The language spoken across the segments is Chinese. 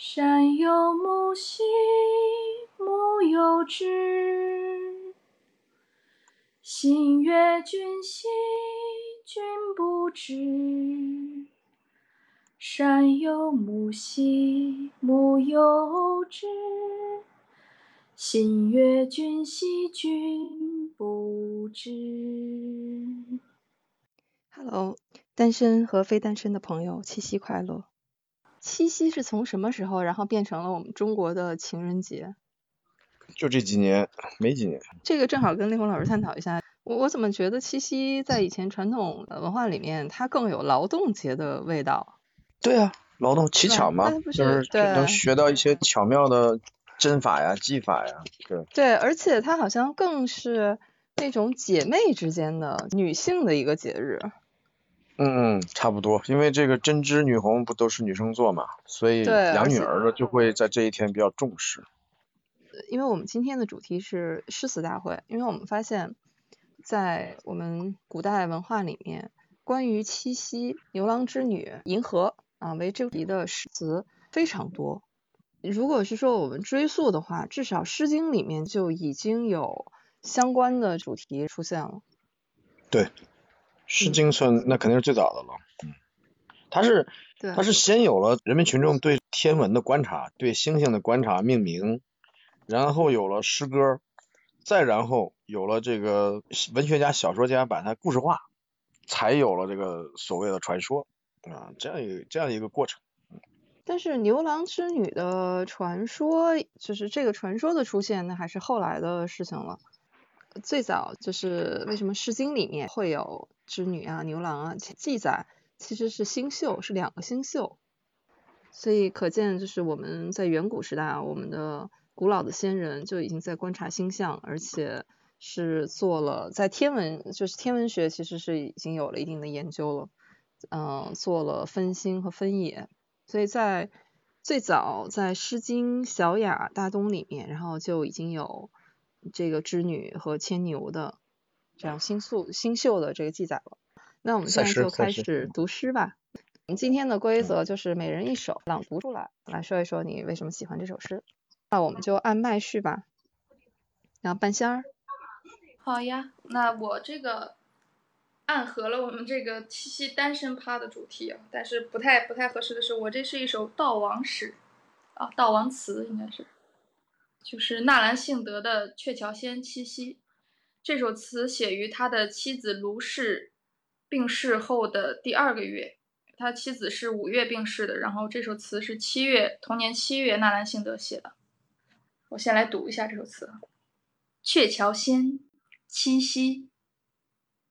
山有木兮木有枝，心悦君兮君不知。山有木兮木有枝，心悦君兮君不知。Hello，单身和非单身的朋友，七夕快乐！七夕是从什么时候，然后变成了我们中国的情人节？就这几年，没几年。这个正好跟丽红老师探讨一下。我我怎么觉得七夕在以前传统文化里面，它更有劳动节的味道？对啊，劳动乞巧嘛，就是是对能学到一些巧妙的针法呀、技法呀。对，对，而且它好像更是那种姐妹之间的女性的一个节日。嗯嗯，差不多。因为这个针织、女红不都是女生做嘛，所以养女儿的就会在这一天比较重视。因为我们今天的主题是诗词大会，因为我们发现，在我们古代文化里面，关于七夕、牛郎织女、银河啊为主题的诗词非常多。如果是说我们追溯的话，至少《诗经》里面就已经有相关的主题出现了。对，《嗯诗经》算那肯定是最早的了。嗯，它是对，它是先有了人民群众对天文的观察、对星星的观察、命名，然后有了诗歌，再然后有了这个文学家、小说家把它故事化，才有了这个所谓的传说啊，这样一个这样一个过程。但是牛郎织女的传说，就是这个传说的出现，那还是后来的事情了。最早就是为什么《诗经》里面会有织女啊、牛郎啊记载，其实是星宿，是两个星宿。所以可见，就是我们在远古时代啊，我们的古老的先人就已经在观察星象，而且是做了在天文，就是天文学其实是已经有了一定的研究了，嗯、做了分星和分野。所以在最早在《诗经·小雅·大东》里面，然后就已经有这个织女和牵牛的这样星宿星宿的这个记载了。那我们现在就开始读诗吧。我们今天的规则就是每人一首朗读出来，来说一说你为什么喜欢这首诗。那我们就按麦序吧。然后半仙儿，好呀，那我这个暗合了我们这个七夕单身趴的主题啊，但是不太不太合适的是，我这是一首悼亡诗，啊，悼亡词应该是，就是纳兰性德的《鹊桥仙·七夕》。这首词写于他的妻子卢氏病逝后的第二个月，他妻子是五月病逝的，然后这首词是七月同年七月纳兰性德写的。我先来读一下这首词。鹊桥仙，七夕。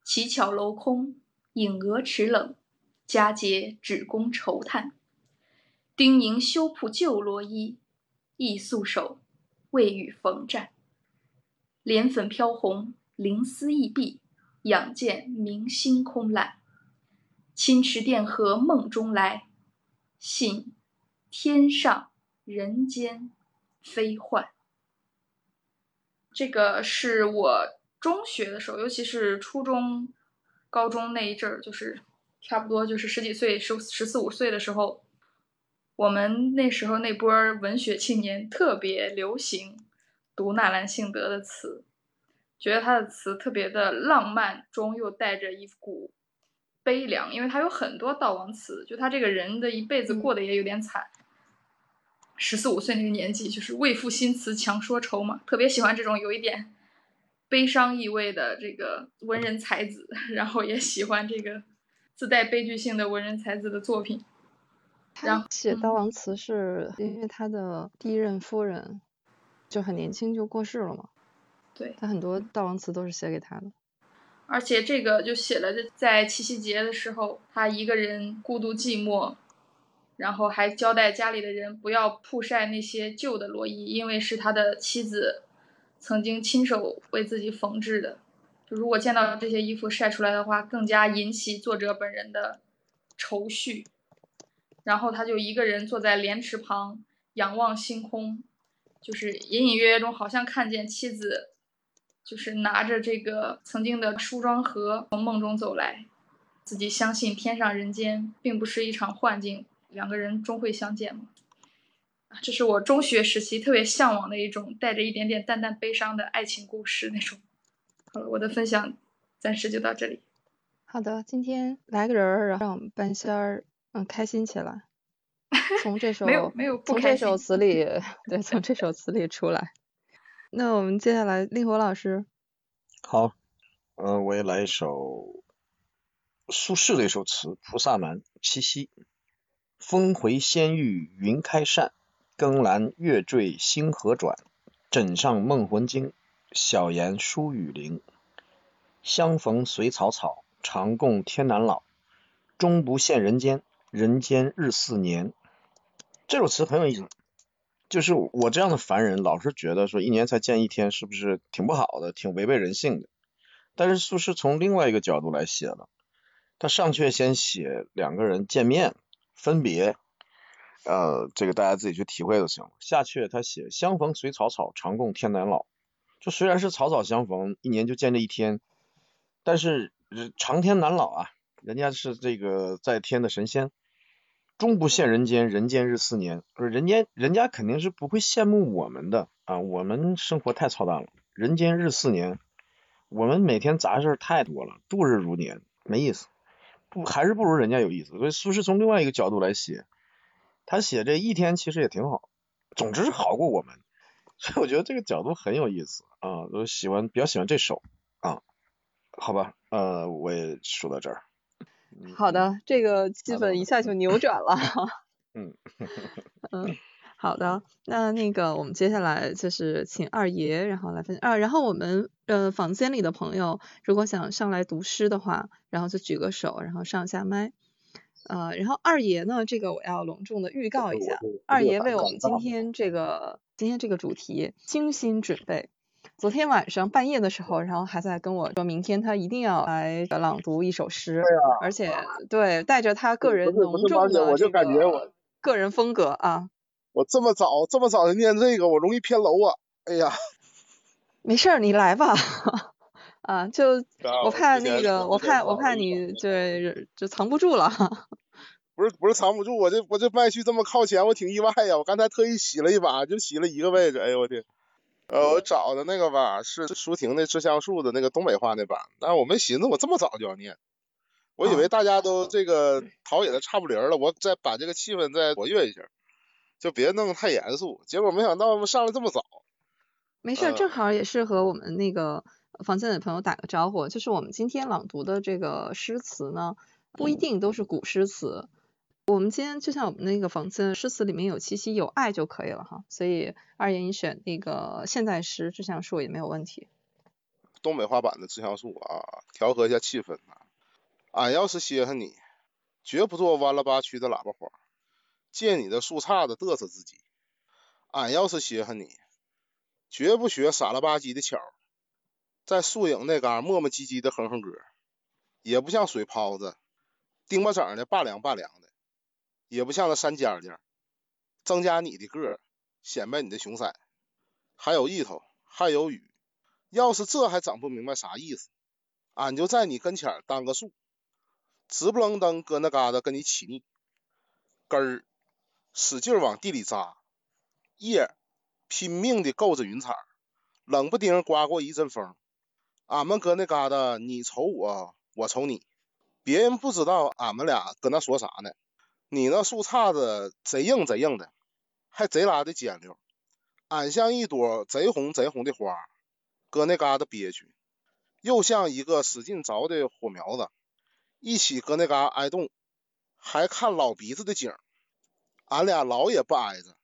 乞巧楼空，影娥池冷，佳节只供愁叹。丁宁修铺旧罗衣，亦素手，未雨逢战。莲粉飘红，灵丝易碧，仰见明星空揽。亲池电荷梦中来，信天上人间非幻。这个是我中学的时候，尤其是初中、高中那一阵儿，就是差不多就是十几岁、十十四五岁的时候，我们那时候那波儿文学青年特别流行读纳兰性德的词，觉得他的词特别的浪漫中又带着一股悲凉，因为他有很多悼亡词，就他这个人的一辈子过得也有点惨。十四五岁那个年纪，就是为赋新词强说愁嘛，特别喜欢这种有一点悲伤意味的这个文人才子，然后也喜欢这个自带悲剧性的文人才子的作品。然后他写嗯悼亡词是因为他的第一任夫人就很年轻就过世了嘛，对，他很多悼亡词都是写给他的。而且这个就写了，这在七夕节的时候，他一个人孤独寂寞，然后还交代家里的人不要曝晒那些旧的罗衣，因为是他的妻子曾经亲手为自己缝制的。就如果见到这些衣服晒出来的话，更加引起作者本人的愁绪。然后他就一个人坐在莲池旁，仰望星空，就是隐隐约约中好像看见妻子，就是拿着这个曾经的梳妆盒从梦中走来，自己相信天上人间并不是一场幻境，两个人终会相见嘛。这是我中学时期特别向往的一种带着一点点淡淡悲伤的爱情故事那种。好了，我的分享暂时就到这里。好的，今天来个人儿，让我们半仙儿嗯开心起来。从这首没有没有不从这首词里，对，从这首词里出来。那我们接下来令狐老师，好，嗯、我也来一首苏轼的一首词《菩萨蛮·七夕》。风回仙域云开扇，更阑月坠星河转。枕上梦魂惊，晓檐疏雨灵。相逢随草草，长共天南老。终不羡人间，人间日似年。这首词很有意思，就是我这样的凡人，老是觉得说一年才见一天，是不是挺不好的，挺违背人性的？但是苏轼从另外一个角度来写了，他上阙先写两个人见面分别，呃，这个大家自己去体会就行了。下阙他写相逢随草草，长共天难老。就虽然是草草相逢，一年就见这一天，但是长天难老啊，人家是这个在天的神仙，终不羡人间，人间日似年。就是人间人家肯定是不会羡慕我们的啊，我们生活太操蛋了，人间日似年。我们每天杂事太多了，度日如年，没意思，不还是不如人家有意思。所以苏轼从另外一个角度来写，他写这一天其实也挺好，总之是好过我们。所以我觉得这个角度很有意思啊，我喜欢比较喜欢这首啊，好吧，呃，我也说到这儿。嗯好，的，这个气氛一下就扭转了。嗯，嗯，好的，那那个我们接下来就是请二爷，然后来分享啊，然后我们呃房间里的朋友如果想上来读诗的话，然后就举个手，然后上下麦。呃，然后二爷呢，这个我要隆重的预告一下，二爷为我们今天这个今天这个主题精心准备。昨天晚上半夜的时候，然后还在跟我说明天他一定要来朗读一首诗，而且对带着他个人浓重的马姐我就这感觉个我个人风格啊。我这么早这么早就念这个，我容易偏楼啊！哎呀，没事儿，你来吧。啊，就啊我怕那个，我怕我怕你对就藏不住了。不是不是藏不住，我这我这麦序这么靠前，我挺意外呀。我刚才特意洗了一把，就洗了一个位置，哎呦我天！呃，我找的那个吧是舒婷的《致橡树》的那个东北话那版，但是我没寻思我这么早就要念，我以为大家都这个陶冶的差不离儿了，我再把这个气氛再活跃一下，就别弄得太严肃。结果没想到上来这么早，没事正好也是和我们那个房间的朋友打个招呼，就是我们今天朗读的这个诗词呢，不一定都是古诗词。我们今天就像我们那个房间诗词里面有气息、有爱就可以了哈，所以二爷你选那个现代诗《致橡树》也没有问题。东北话版的《致橡树》啊，调和一下气氛啊。俺要是稀罕你，绝不做弯了八曲的喇叭花，借你的树杈子嘚瑟自己。俺要是稀罕你，绝不学傻了吧唧的巧，在树影那嘎磨磨唧唧的哼哼歌，也不像水泡子，丁巴整的拔凉拔凉的，也不像那山尖尖，增加你的个儿，显摆你的雄塞。还有意头，还有雨。要是这还整不明白啥意思，俺就在你跟前当个树，直不楞登搁那嘎达跟你起腻，根儿使劲往地里扎，叶拼命的够着云彩，冷不丁刮过一阵风，俺们搁那嘎达你瞅我，我瞅你，别人不知道俺们俩搁那说啥呢。你那树杈子贼硬贼硬的，还贼拉的尖溜，俺像一朵贼红贼红的花。搁那嘎达憋屈，又像一个使劲着的火苗子，一起搁那嘎挨冻，还看老鼻子的景。俺俩老也不挨着，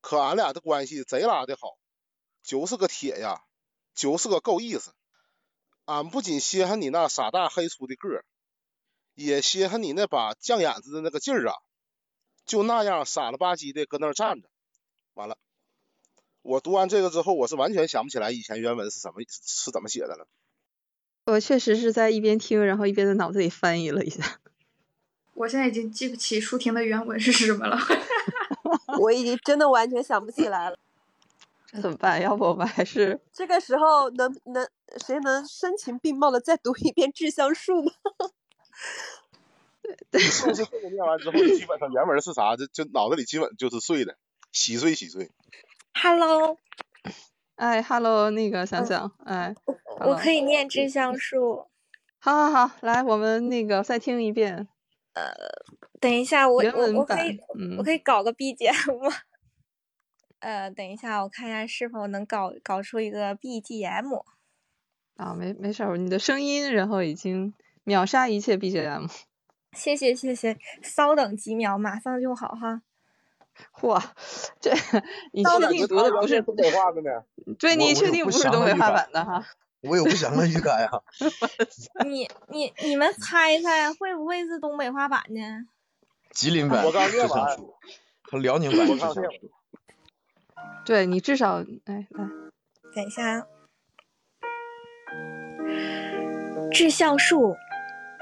可俺俩的关系贼拉的好，就是个铁呀，就是个够意思。俺不仅稀罕你那傻大黑粗的个儿，也稀罕你那把犟眼子的那个劲儿啊，就那样傻了吧唧的搁那儿站着。完了。我读完这个之后，我是完全想不起来以前原文是什么是怎么写的了。我确实是在一边听，然后一边在脑子里翻译了一下。我现在已经记不起舒婷的原文是什么了。我已经真的完全想不起来了。这怎么办？要不我们还是这个时候能能谁能声情并茂的再读一遍《致橡树》吗？是不是这个念完之后，基本上原文是啥，就就脑子里基本就是碎的，稀碎稀碎。Hello，哎，Hello，那个想嗯想，哎，我可以念致橡树。好好好，来，我们那个再听一遍呃等一下，我我我可以，我嗯，可以搞个 BGM 吗？呃，等一下，我看一下是否能搞搞出一个 BGM。啊，没没事儿，你的声音然后已经秒杀一切 BGM，谢谢谢谢，稍等几秒，马上就好哈。嚯，这你确定读的不是东北话的呢？对，你确定不是东北话版的哈？我有不祥的预感呀。你你你们猜猜会不会是东北话版呢？吉林版我刚致念完和辽宁版我刚念树。对你至少，哎，来，等一下啊，致橡树，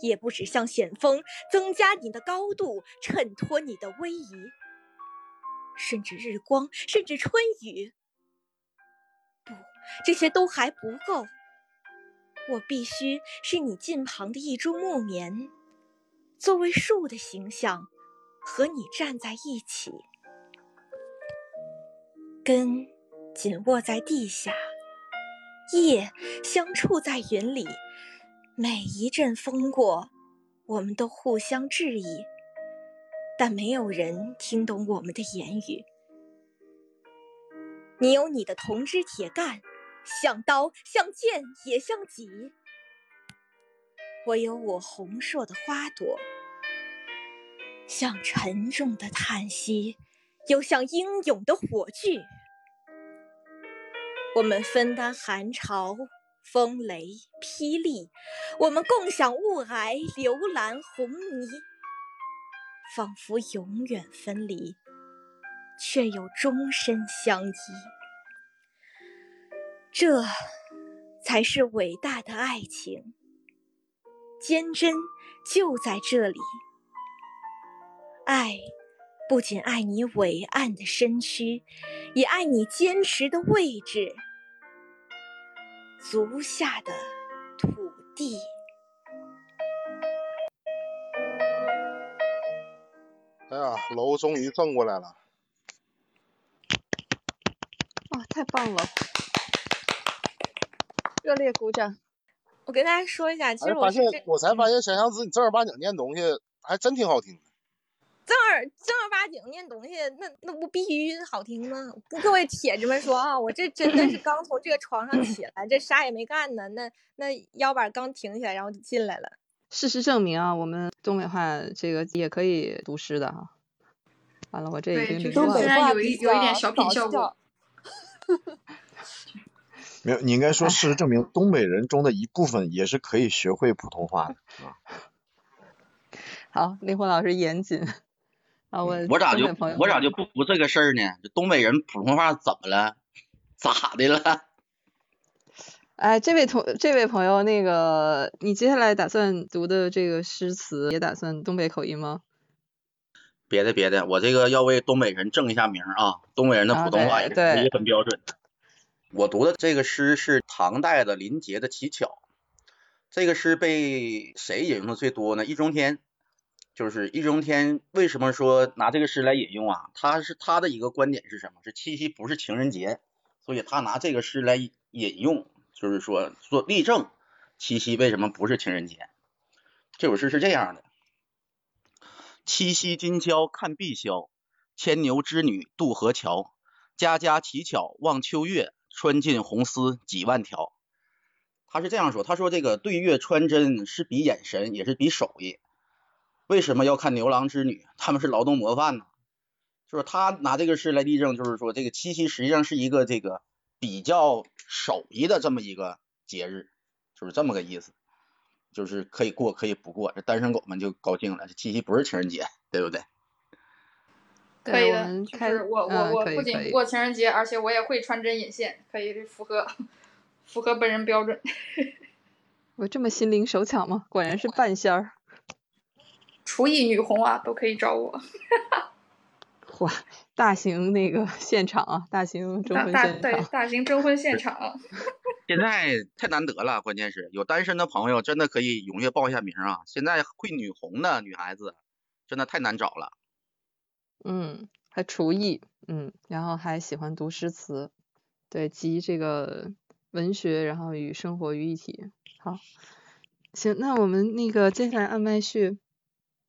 也不止向险峰增加你的高度，衬托你的威仪，甚至日光，甚至春雨。不，这些都还不够。我必须是你近旁的一株木棉，作为树的形象，和你站在一起，根紧握在地下。叶相触在云里，每一阵风过，我们都互相质疑，但没有人听懂我们的言语。你有你的铜枝铁干，像刀，像剑，也像戟；我有我红硕的花朵，像沉重的叹息，又像英勇的火炬。我们分担寒潮、风雷、霹雳，我们共享雾霭、流岚、红泥，仿佛永远分离，却又终身相依。这才是伟大的爱情，坚贞就在这里。爱不仅爱你伟岸的身躯，也爱你坚持的位置，足下的土地。哎呀，楼终于正过来了。哇，太棒了！热烈鼓掌。我跟大家说一下，其哎，发现实我是这我才发现小杨子你正儿八经念东西还真挺好听的。正儿正儿八经念东西，那那不必须好听吗？跟各位铁子们说啊，我这真的是 刚从这个床上起来，这啥也没干呢，那那腰板刚挺起来，然后就进来了。事实证明啊，我们东北话这个也可以读诗的哈。完了，我这已对，经就是捋乱了。虽然有一有一点小品效果，没有，你应该说事实证明，东北人中的一部分也是可以学会普通话的。好，灵魂老师严谨。啊，我我咋就我咋就不服这个事儿呢？这东北人普通话怎么了？咋的了？哎，这位同这位朋友，那个你接下来打算读的这个诗词也打算东北口音吗？别的别的，我这个要为东北人正一下名啊！东北人的啊普通话也是很标准的。我读的这个诗是唐代的林杰的《乞巧》，这个诗被谁引用的最多呢？易中天，就是易中天为什么说拿这个诗来引用啊？他是他的一个观点是什么？是七夕不是情人节，所以他拿这个诗来引用，就是说说例证七夕为什么不是情人节。这首诗是这样的。七夕金宵看碧霄，牵牛织女渡河桥。家家乞巧望秋月，穿尽红丝几万条。他是这样说，他说这个对月穿针是比眼神，也是比手艺。为什么要看牛郎织女？他们是劳动模范呢。就是他拿这个事来例证，就是说这个七夕实际上是一个这个比较手艺的这么一个节日，就是这么个意思。就是可以过可以不过，这单身狗们就高兴了。这七夕不是情人节，对不对？可以的，开就是我我我不仅不过情人节，而且我也会穿针引线，可以符合符合本人标准。我这么心灵手巧吗？果然是半仙儿。厨艺女红啊，都可以找我。哇，大型那个现场啊，大型征婚现场。对大型征婚现场，现在太难得了，关键是有单身的朋友真的可以踊跃报一下名啊！现在会女红的女孩子真的太难找了。嗯，还厨艺，嗯，然后还喜欢读诗词，对，集这个文学，然后与生活于一体。好，行，那我们那个接下来按麦序，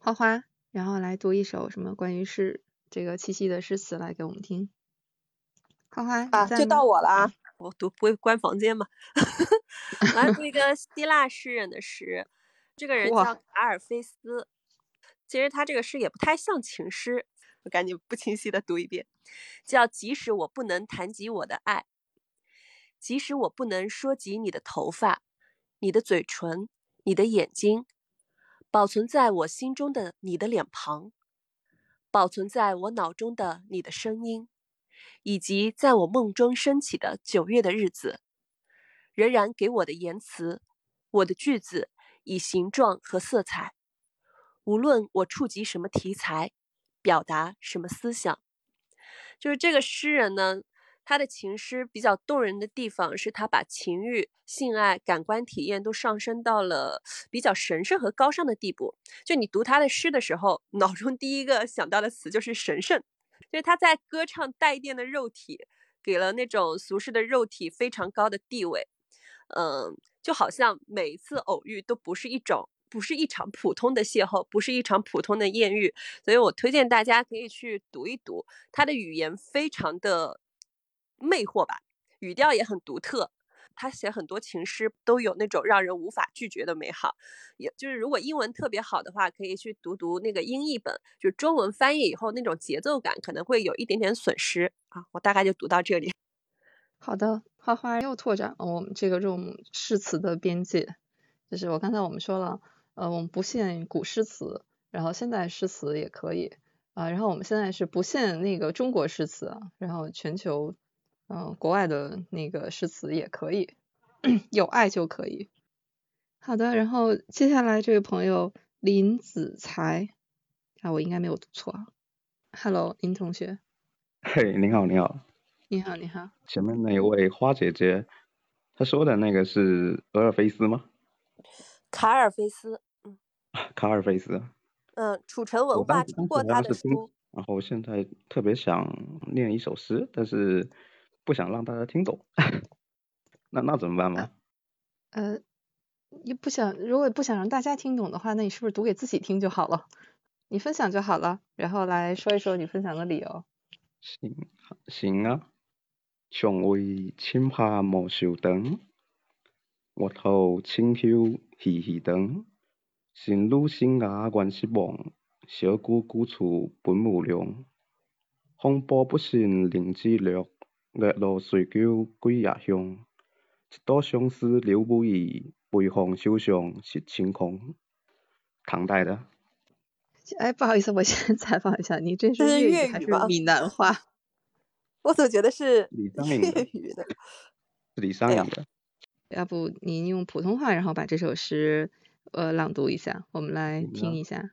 花花，然后来读一首什么关于诗这个七夕的诗词来给我们听。花花，啊，就到我了啊！我读不会关房间嘛？我来读一个希腊诗人的诗，这个人叫卡尔菲斯。其实他这个诗也不太像情诗，我赶紧不清晰的读一遍，叫“即使我不能谈及我的爱，即使我不能说及你的头发、你的嘴唇、你的眼睛，保存在我心中的你的脸庞，保存在我脑中的你的声音。”以及在我梦中升起的九月的日子，仍然给我的言辞、我的句子以形状和色彩，无论我触及什么题材，表达什么思想。就是这个诗人呢，他的情诗比较动人的地方是他把情欲、性爱、感官体验都上升到了比较神圣和高尚的地步。就你读他的诗的时候，脑中第一个想到的词就是神圣。就是他在歌唱带电的肉体，给了那种俗世的肉体非常高的地位，嗯，就好像每一次偶遇都不是一种，不是一场普通的邂逅，不是一场普通的艳遇，所以我推荐大家可以去读一读，他的语言非常的魅惑吧，语调也很独特。他写很多情诗都有那种让人无法拒绝的美好，也就是如果英文特别好的话，可以去读读那个英译本，就中文翻译以后那种节奏感可能会有一点点损失啊。我大概就读到这里。好的，花花又拓展了我们这个这种诗词的边界，就是我刚才我们说了，呃，我们不限古诗词，然后现代诗词也可以啊、然后我们现在是不限那个中国诗词，然后全球，嗯、国外的那个诗词也可以，有爱就可以。好的，然后接下来这位朋友林子才，啊，我应该没有读错啊。Hello，林同学，嘿，你好，你好。你好，你好。前面那一位花姐姐，她说的那个是俄尔菲斯吗？卡尔菲斯，卡尔菲斯。嗯，楚城文化当当时出过他的书，，然后现在特别想念一首诗，但是不想让大家听懂，那那怎么办吗？呃，你不想，如果不想让大家听懂的话，那你是不是读给自己听就好了？你分享就好了，然后来说一说你分享的理由。行行啊，尚未深夏莫愁长，月头清秋稀稀长。新女生涯原失望，小姑姑处本无良。风波不信菱枝落，月落随酒几夜香。一朵相思留不已，微风手上是晴空。唐代的，哎，不好意思，我先采访一下，你这是粤语还是闽南话？我总觉得是粤语的。是李商隐的。要不您用普通话，然后把这首诗呃朗读一下，我们来听一下。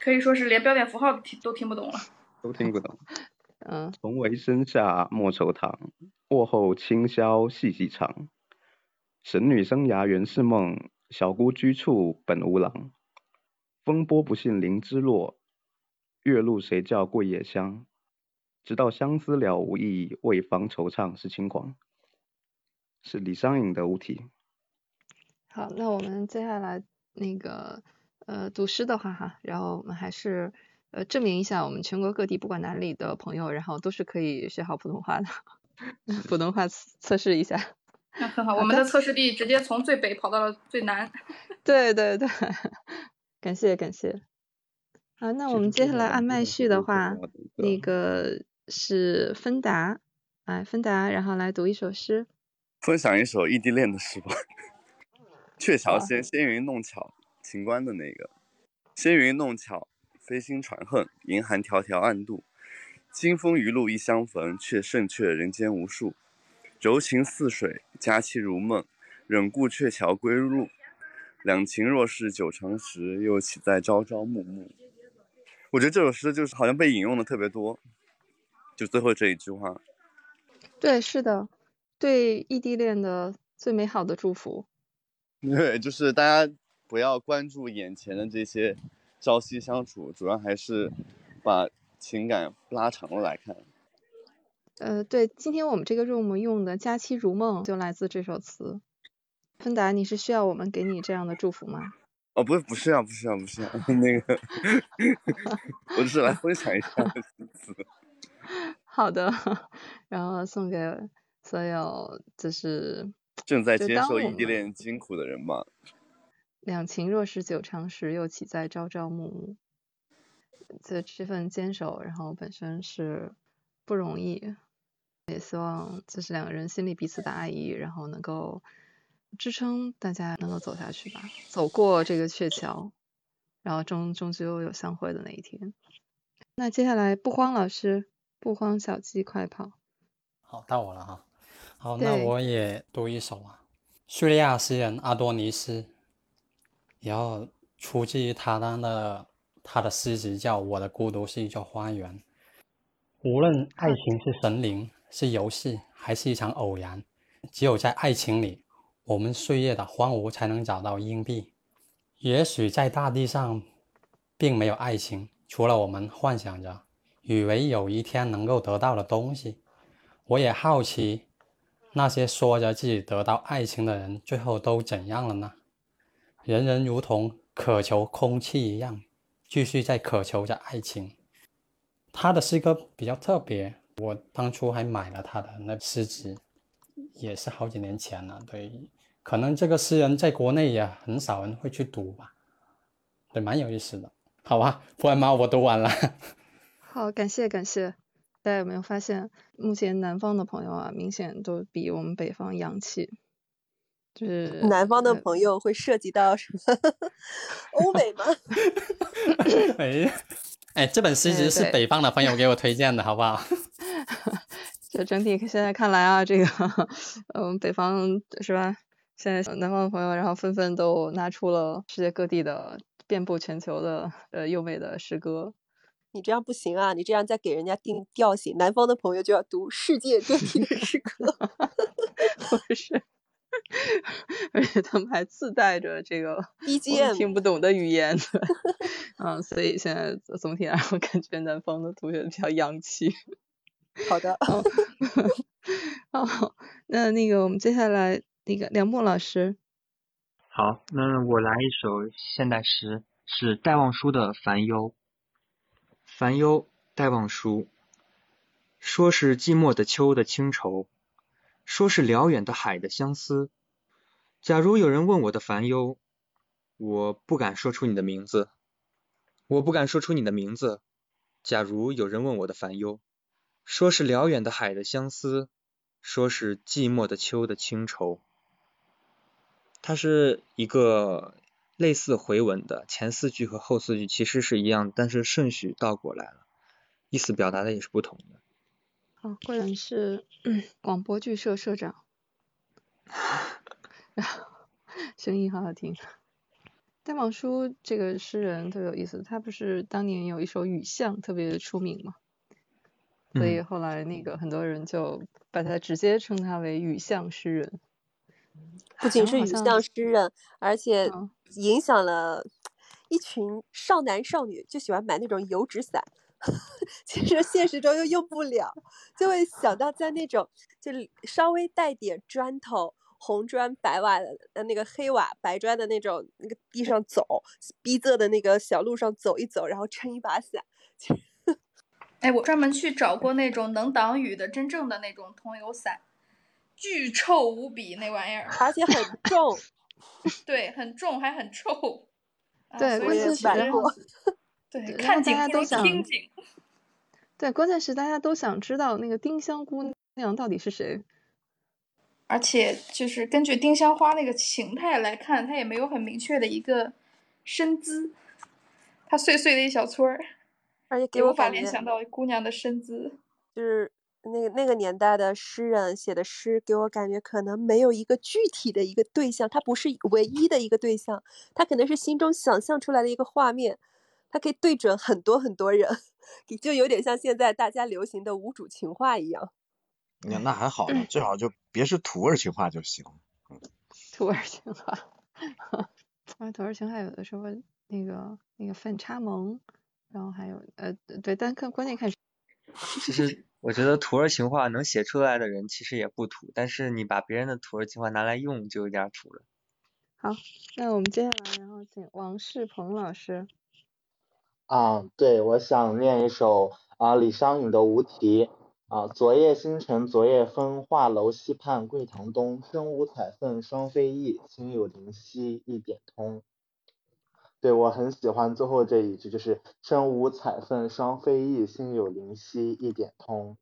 可以说是连标点符号都听都听不懂了。都听不懂。嗯，从为身下莫愁堂，卧后清宵细细长。神女生涯原是梦，小姑居处本无郎。风波不信菱枝落，月露谁教桂叶香？直到相思了无益，为防惆怅是轻狂。是李商隐的无题。好，那我们接下来那个呃读诗的话哈，然后我们还是呃证明一下，我们全国各地不管哪里的朋友，然后都是可以学好普通话的，普通话测测试一下。那很好，我们的测试地直接从最北跑到了最南。对对对，感谢感谢。啊，那我们接下来按麦序的话，那个是芬达，哎，芬达，然后来读一首诗。分享一首异地恋的诗吧。鹊桥仙，纤云弄巧，秦观的那个。纤云弄巧，飞星传恨，银寒迢迢暗度。金风玉露一相逢，却胜却人间无数。柔情似水，佳期如梦，忍顾鹊桥归路。两情若是久长时，又岂在朝朝暮暮。我觉得这首诗就是好像被引用的特别多，就最后这一句话。对，是的，对异地恋的最美好的祝福。对，就是大家不要关注眼前的这些朝夕相处，主要还是把情感拉长了来看。呃，对，今天我们这个 room 用的“佳期如梦”就来自这首词。芬达，你是需要我们给你这样的祝福吗？哦，不，不是啊，不是啊，不是啊，那个，我只是来分享一下词。好的，然后送给所有就是正在接受异地恋辛苦的人吧。两情若是久长时，又岂在朝朝暮暮。这这份坚守，然后本身是不容易，也希望就是两个人心里彼此的爱意，然后能够支撑大家能够走下去吧，走过这个鹊桥，然后终终究有相会的那一天。那接下来不慌老师，不慌小鸡快跑。好，到我了哈。好，那我也读一首啊，叙利亚诗人阿多尼斯，然后出自于他的他的诗集叫《我的孤独是一座花园》。无论爱情是神灵、是游戏，还是一场偶然，只有在爱情里，我们岁月的荒芜才能找到硬币。也许在大地上，并没有爱情，除了我们幻想着，以为有一天能够得到的东西。我也好奇，那些说着自己得到爱情的人，最后都怎样了呢？人人如同渴求空气一样，继续在渴求着爱情。他的诗歌比较特别，我当初还买了他的那诗集，也是好几年前了。对，可能这个诗人在国内也很少人会去读吧，对，蛮有意思的。好吧，不然猫我读完了。好，感谢感谢。大家有没有发现，目前南方的朋友啊，明显都比我们北方洋气。就是南方的呃朋友会涉及到什么欧美吗？哎，哎，这本诗集是北方的朋友给我推荐的，好不好？就整体现在看来啊，这个嗯，北方是吧？现在南方的朋友，然后纷纷都拿出了世界各地的遍布全球的呃优美的诗歌。你这样不行啊！你这样在给人家定调性，南方的朋友就要读世界各地的诗歌。不是，而且他们还自带着这个 BGM 听不懂的语言，对，嗯，所以现在总体来说，感觉南方的同学比较洋气。好的，哦，那那个我们接下来那个梁墨老师，好，那我来一首现代诗，是戴望舒的《烦忧》。烦忧，戴望舒。说是寂寞的秋的清愁，说是辽远的海的相思。假如有人问我的烦忧，我不敢说出你的名字，我不敢说出你的名字。假如有人问我的烦忧，说是辽远的海的相思，说是寂寞的秋的清愁。它是一个类似回文的，前四句和后四句其实是一样，但是顺序倒过来了，意思表达的也是不同的。好，果然是嗯广播剧社社长，声音好好听。戴望舒这个诗人特别有意思，他不是当年有一首《雨巷》特别出名嘛，所以嗯后来那个很多人就把他直接称他为雨巷诗人。不仅是雨巷诗人，而且嗯影响了一群少男少女，就喜欢买那种油纸伞。其实现实中又用不了，就会想到在那种就是稍微带点砖头、红砖白瓦的呃那个黑瓦白砖的那种那个地上走，逼仄的那个小路上走一走，然后撑一把伞。哎，我专门去找过那种能挡雨的真正的那种桐油伞，巨臭无比那玩意儿，而且很 重。对，很重还很臭。啊对，关所以键是对，看后大家都景不如听。对，关键是大家都想知道那个丁香姑娘到底是谁。而且就是根据丁香花那个形态来看，它也没有很明确的一个身姿，它碎碎的一小撮儿，而且给我感觉联想到姑娘的身姿。就是那个那个年代的诗人写的诗，给我感觉可能没有一个具体的一个对象，它不是唯一的一个对象，它可能是心中想象出来的一个画面，它可以对准很多很多人，就有点像现在大家流行的无主情话一样。那那还好，最好就别是土味情话就行。土味情话，啊，土味情话有的时候那个那个反差萌，然后还有呃对，但看关键看其实我觉得土味情话能写出来的人其实也不土，但是你把别人的土味情话拿来用就有点土了。好，那我们接下来然后请王世鹏老师。啊，对，我想念一首啊李商隐的《无题》啊，昨夜星辰昨夜风，画楼西畔桂堂东，身无彩凤双飞翼，心有灵犀一点通。对，我很喜欢最后这一句，就是身无彩凤双飞翼，心有灵犀一点通。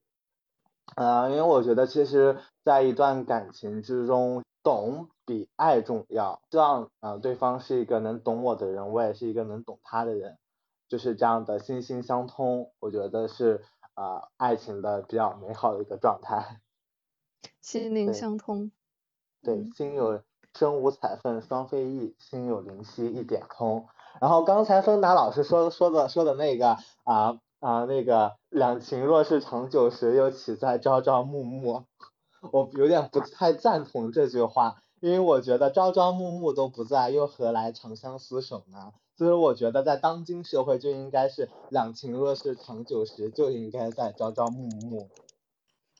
啊，因为我觉得其实在一段感情之中，懂比爱重要。希望啊对方是一个能懂我的人，我也是一个能懂他的人，就是这样的心心相通，我觉得是啊爱情的比较美好的一个状态。心灵相通。对，嗯心有身无彩凤双飞翼，心有灵犀一点通。然后刚才芬达老师说说的说的那个啊啊那个两情若是长久时，又岂在朝朝暮暮？我有点不太赞同这句话，因为我觉得朝朝暮暮都不在，又何来长相厮守呢？所以我觉得在当今社会就应该是两情若是长久时，就应该在朝朝暮暮。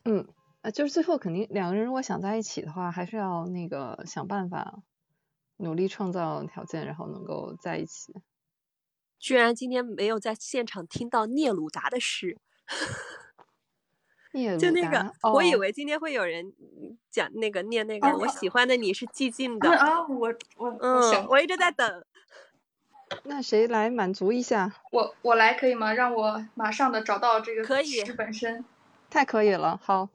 嗯，啊，就是最后肯定两个人如果想在一起的话，还是要那个想办法，努力创造条件，然后能够在一起。居然今天没有在现场听到聂鲁达的诗，聂就那个鲁达，我以哦为今天会有人嗯讲那个念那个我喜欢的你是寂静的，啊，我我我嗯，我一直在等。那谁来满足一下？我我来可以吗？让我马上的找到这个可以诗本身。太可以了，好，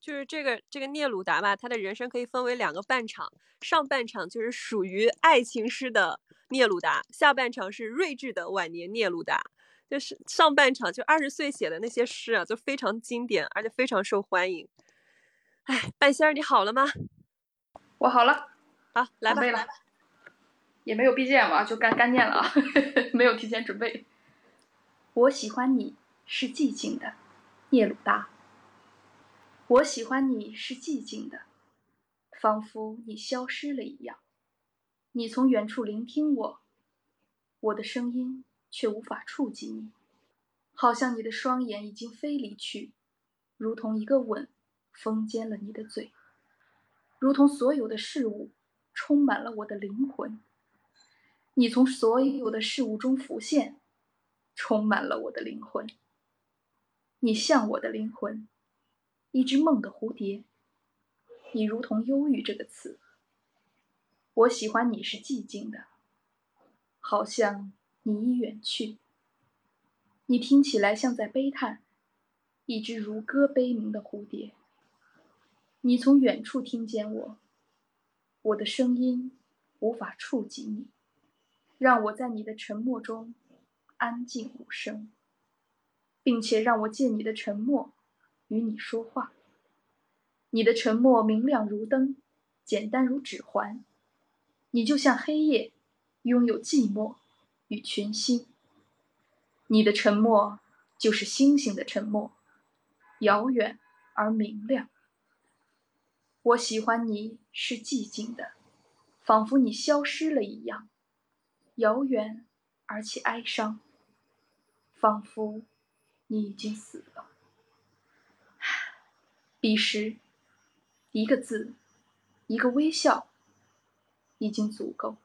就是这个这个聂鲁达吧，他的人生可以分为两个半场，上半场就是属于爱情诗的聂鲁达，下半场是睿智的晚年聂鲁达。就是上半场就二十岁写的那些诗啊，就非常经典，而且非常受欢迎。哎，半仙儿你好了吗？我好了，好，来吧，准备了，也没有 BGM 啊，就干干念了啊，没有提前准备。我喜欢你是寂静的，聂鲁达。我喜欢你是寂静的，仿佛你消失了一样。你从远处聆听我，我的声音却无法触及你，好像你的双眼已经飞离去，如同一个吻封缄了你的嘴，如同所有的事物充满了我的灵魂。你从所有的事物中浮现，充满了我的灵魂。你像我的灵魂，一只梦的蝴蝶。你如同忧郁这个词。我喜欢你是寂静的，好像你已远去。你听起来像在悲叹，一只如歌悲鸣的蝴蝶。你从远处听见我，我的声音无法触及你，让我在你的沉默中安静无声，并且让我借你的沉默与你说话。你的沉默明亮如灯，简单如指环。你就像黑夜，拥有寂寞与群星。你的沉默就是星星的沉默，遥远而明亮。我喜欢你是寂静的，仿佛你消失了一样，遥远而且哀伤，仿佛你已经死了。彼时，一个字，一个微笑，已经足够，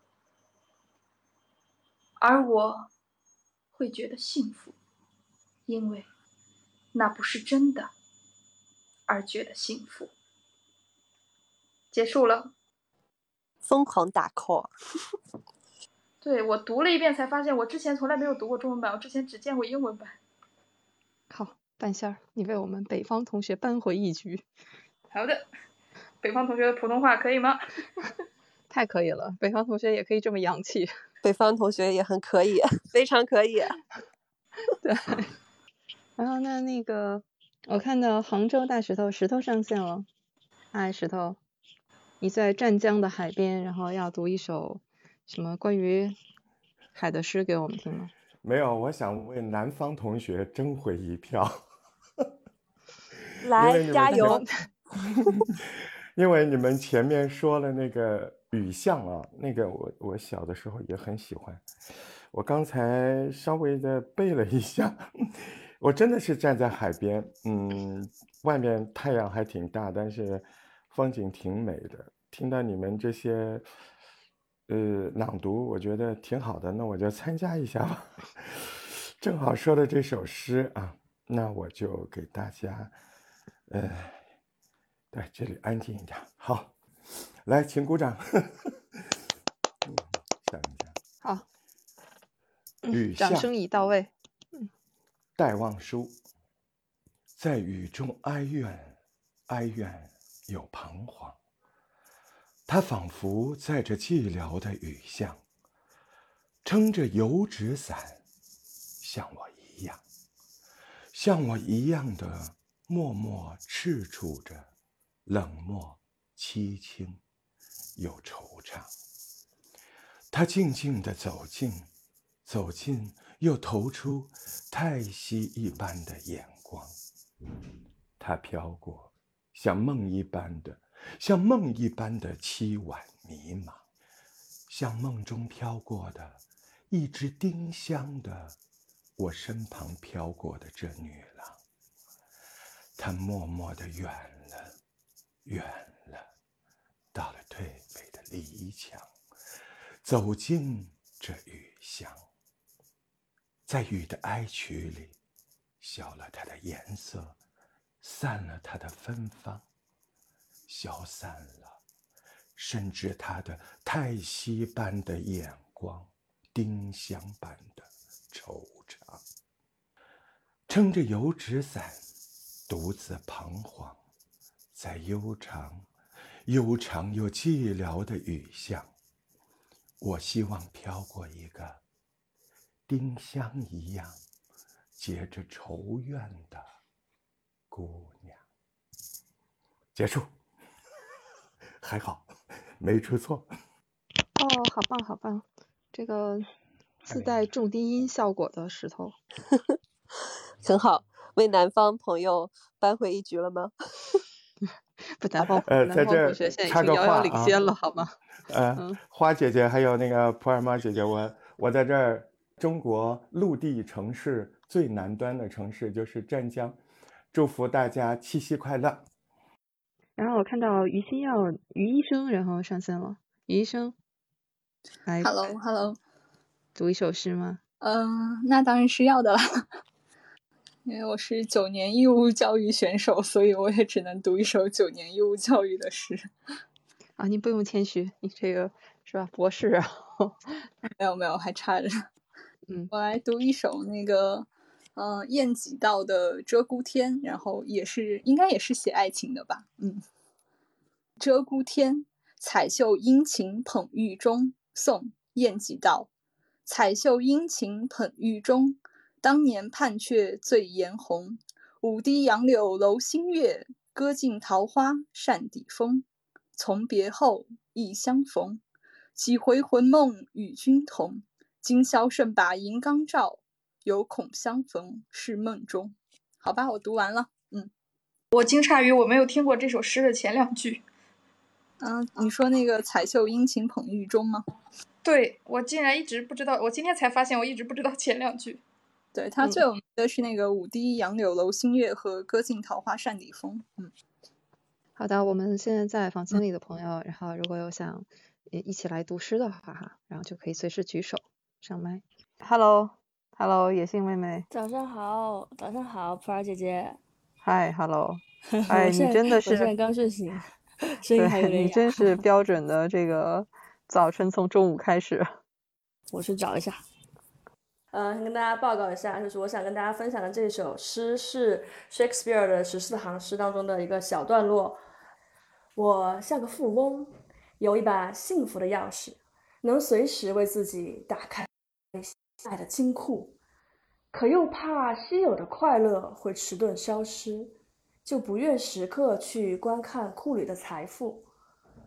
而我会觉得幸福，因为那不是真的，而觉得幸福。结束了，疯狂打 call。对我读了一遍才发现，我之前从来没有读过中文版，我之前只见过英文版。好，半仙儿，你为我们北方同学扳回一局，好的，北方同学的普通话可以吗？太可以了，北方同学也可以这么洋气。北方同学也很可以，非常可以。对。然后那那个，我看到杭州大石头石头上线了，嗨，石头，你在湛江的海边，然后要读一首什么关于海的诗给我们听吗？没有，我想为南方同学争回一票。来，加油！因为你们前面说了那个雨巷啊，那个我我小的时候也很喜欢。我刚才稍微的背了一下。我真的是站在海边，嗯，外面太阳还挺大，但是风景挺美的。听到你们这些，呃，朗读，我觉得挺好的，那我就参加一下吧。正好说的这首诗啊，那我就给大家，呃，在这里安静一点。好，来，请鼓掌。想一下。好。雨掌声已到位。嗯戴望舒在雨中哀怨，哀怨有彷徨。他仿佛在这寂寥的雨巷，撑着油纸伞，像我一样，像我一样的默默赤楚着，冷漠凄清又惆怅。他静静地走近，走近。又投出太息一般的眼光，他飘过，像梦一般的，像梦一般的凄婉迷茫，像梦中飘过的一只丁香的我身旁飘过的这女郎，她默默的远了，远了，到了颓废的篱墙，走进这雨巷。在雨的哀曲里，消了它的颜色，散了它的芬芳，消散了，甚至他的叹息般的眼光，丁香般的惆怅。撑着油纸伞，独自彷徨，在悠长、悠长又寂寥的雨巷，我希望飘过一个。丁香一样结着愁怨的姑娘，结束，还好 没出错。哦，好棒好棒，这个自带重低音效果的石头，很好，为南方朋友扳回一局了吗？不，南方呃，在这插个话领先了，好吗？呃，花姐姐还有那个普洱猫姐姐，我我在这儿。中国陆地城市最南端的城市就是湛江，祝福大家七夕快乐。然后我看到于心耀于医生然后上线了，于医生，来，Hello Hello，读一首诗吗？嗯，那当然是要的了，因为我是九年义务教育选手，所以我也只能读一首九年义务教育的诗。啊，你不用谦虚，你这个是吧，博士啊？没有没有，还差着。嗯，我来读一首那个，呃，晏几道的《鹧鸪天》，然后也是应该也是写爱情的吧？嗯，《鹧鸪天》，彩袖殷勤捧玉钟。宋·晏几道。彩袖殷勤捧玉钟，当年盼却最颜红。舞堤杨柳楼新月，歌尽桃花扇底风。从别后，忆相逢，几回魂梦与君同。今宵剩把银缸照，犹恐相逢是梦中。好吧，我读完了。嗯，我惊诧于我没有听过这首诗的前两句。嗯，你说那个“彩袖殷勤捧玉钟”吗？对，我竟然一直不知道，我今天才发现，我一直不知道前两句。对他最有名的是那个“舞堤杨柳楼新月”和“歌尽桃花扇底风”。嗯，好的，我们现在在房间里的朋友，然后如果有想一起来读诗的话，哈，然后就可以随时举手。上麦，Hello，Hello，野性妹妹，早上好，早上好，普洱姐姐，Hi，Hello，哎，你真的是，我现在刚睡醒，声音还有点你真是 标准的这个早晨从中午开始。我去找一下。嗯，跟大家报告一下，就是我想跟大家分享的这首诗是 Shakespeare 的十四行诗当中的一个小段落。我像个富翁，有一把幸福的钥匙，能随时为自己打开。爱的金库，可又怕稀有的快乐会迟钝消失，就不愿时刻去观看库里的财富。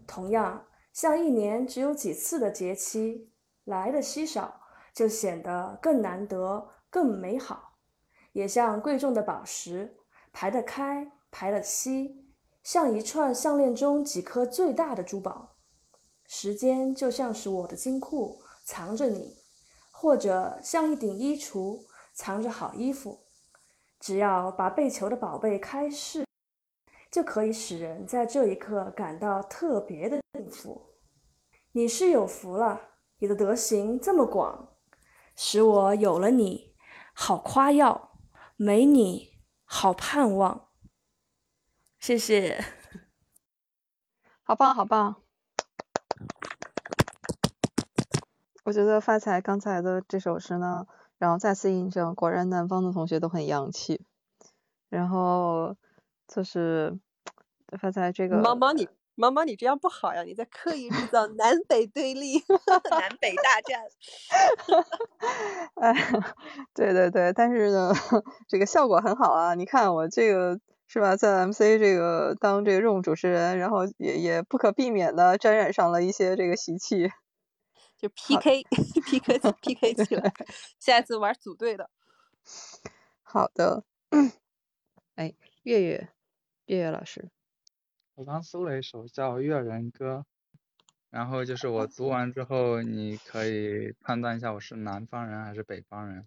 同样，像一年只有几次的节期，来的稀少，就显得更难得、更美好。也像贵重的宝石，排得开，排得稀，像一串项链中几颗最大的珠宝。时间就像是我的金库，藏着你，或者像一顶衣橱，藏着好衣服。只要把被求的宝贝开释，就可以使人在这一刻感到特别的幸福。你是有福了，你的德行这么广，使我有了你，好夸耀；没你，好盼望。谢谢，好棒，好棒！我觉得发财刚才的这首诗呢，然后再次印证，果然南方的同学都很洋气。然后就是发财这个毛毛你毛毛你这样不好呀，你在刻意制造南北对立，南北大战。哎，对对对，但是呢，这个效果很好啊！你看我这个是吧，在 MC 这个当这个任务主持人，然后也也不可避免的沾染上了一些这个习气。就 PK PK PK 起来，下一次玩组队的。好的，哎，月月，月月老师，我刚搜了一首叫《越人歌》，然后就是我读完之后，你可以判断一下我是南方人还是北方人。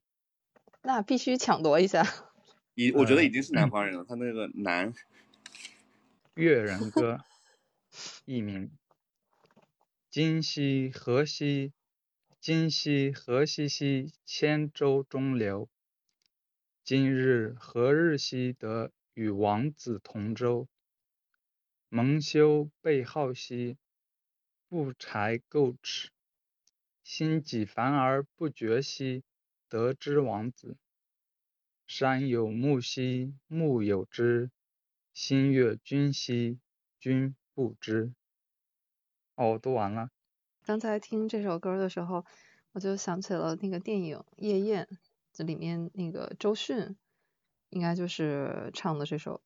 那必须抢夺一下。已，我觉得已经是南方人了，他那个南。越人歌，艺名。今夕何夕？今夕何夕兮？千舟中流。今日何日兮？得与王子同舟。蒙羞被好兮，不柴垢齿。心几烦而不绝兮，得之王子。山有木兮，木有枝。心悦君兮，君不知。哦，读完了。刚才听这首歌的时候，我就想起了那个电影《夜宴》，这里面那个周迅，应该就是唱的这首。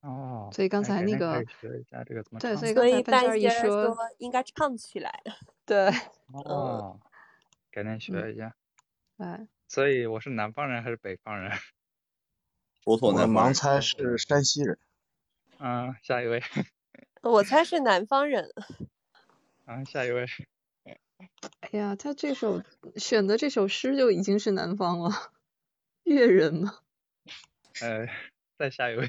哦。所以刚才那个。学一下这个怎么对，所以所以刚才半一说，应该唱起来。对。哦。改天 学一下。哎。所以我是南方人还是北方人？我盲猜是山西人。嗯，下一位。我猜是南方人。啊，下一位。哎呀，他这首选的这首诗就已经是南方了，越人吗？呃，再下一位。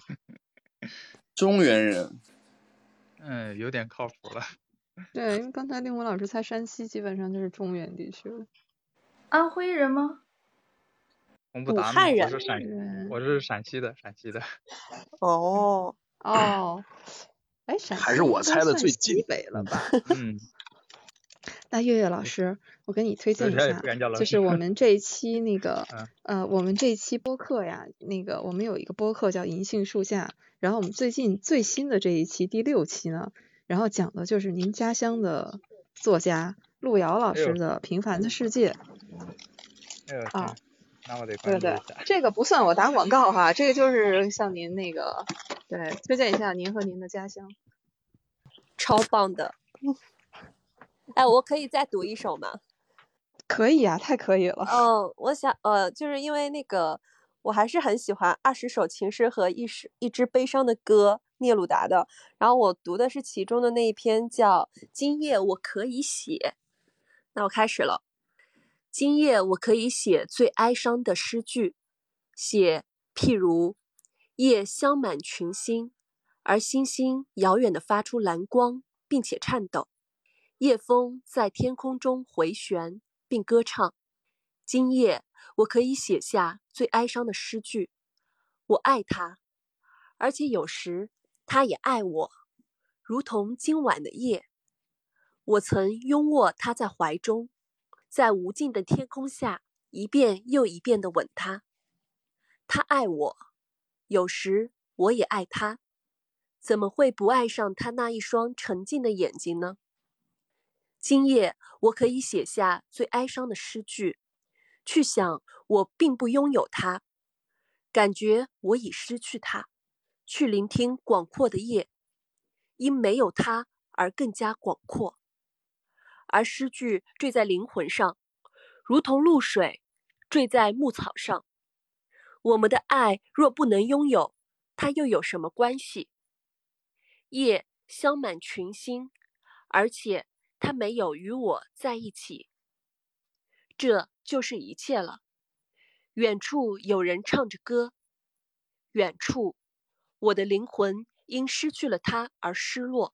中原人。嗯，有点靠谱了。对，因为刚才令狐老师猜山西，基本上就是中原地区了。安徽人吗？洪不达汉人。我是陕，我是陕西的，陕西的。哦。哦。哎，陕西还是我猜的最西北了吧？嗯。那月月老师，我给你推荐一下，就是我们这一期那个，呃，我们这一期播客呀，那个我们有一个播客叫《银杏树下》，然后我们最近最新的这一期第六期呢，然后讲的就是您家乡的作家路遥老师的《平凡的世界》。啊。那我得对对，这个不算我打广告哈，这个就是像您那个，对，推荐一下您和您的家乡。超棒的。哎，我可以再读一首吗？可以啊，太可以了。嗯，我想，呃，就是因为那个，我还是很喜欢《二十首情诗和一首一支悲伤的歌》聂鲁达的。然后我读的是其中的那一篇，叫《今夜我可以写》。那我开始了。今夜我可以写最哀伤的诗句，写譬如夜镶满群星，而星星遥远地发出蓝光，并且颤抖。夜风在天空中回旋并歌唱。今夜我可以写下最哀伤的诗句，我爱他，而且有时他也爱我，如同今晚的夜，我曾拥握他在怀中。在无尽的天空下，一遍又一遍地吻他。他爱我，有时我也爱他。怎么会不爱上他那一双沉静的眼睛呢？今夜我可以写下最哀伤的诗句，去想我并不拥有他，感觉我已失去他，去聆听广阔的夜，因没有他而更加广阔。而诗句坠在灵魂上，如同露水坠在牧草上。我们的爱若不能拥有，它又有什么关系？夜镶满群星，而且它没有与我在一起，这就是一切了。远处有人唱着歌，远处，我的灵魂因失去了它而失落。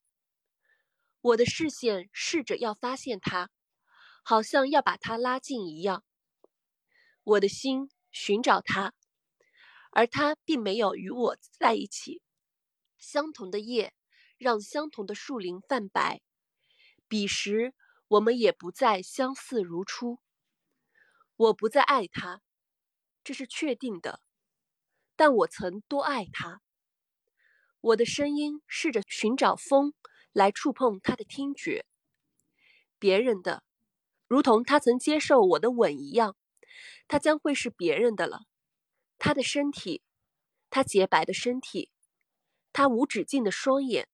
我的视线试着要发现它，好像要把它拉近一样。我的心寻找它，而他并没有与我在一起。相同的夜让相同的树林泛白，彼时我们也不再相似如初。我不再爱他，这是确定的，但我曾多爱他。我的声音试着寻找风。来触碰他的听觉，别人的，如同他曾接受我的吻一样，他将会是别人的了。他的身体，他洁白的身体，他无止境的双眼。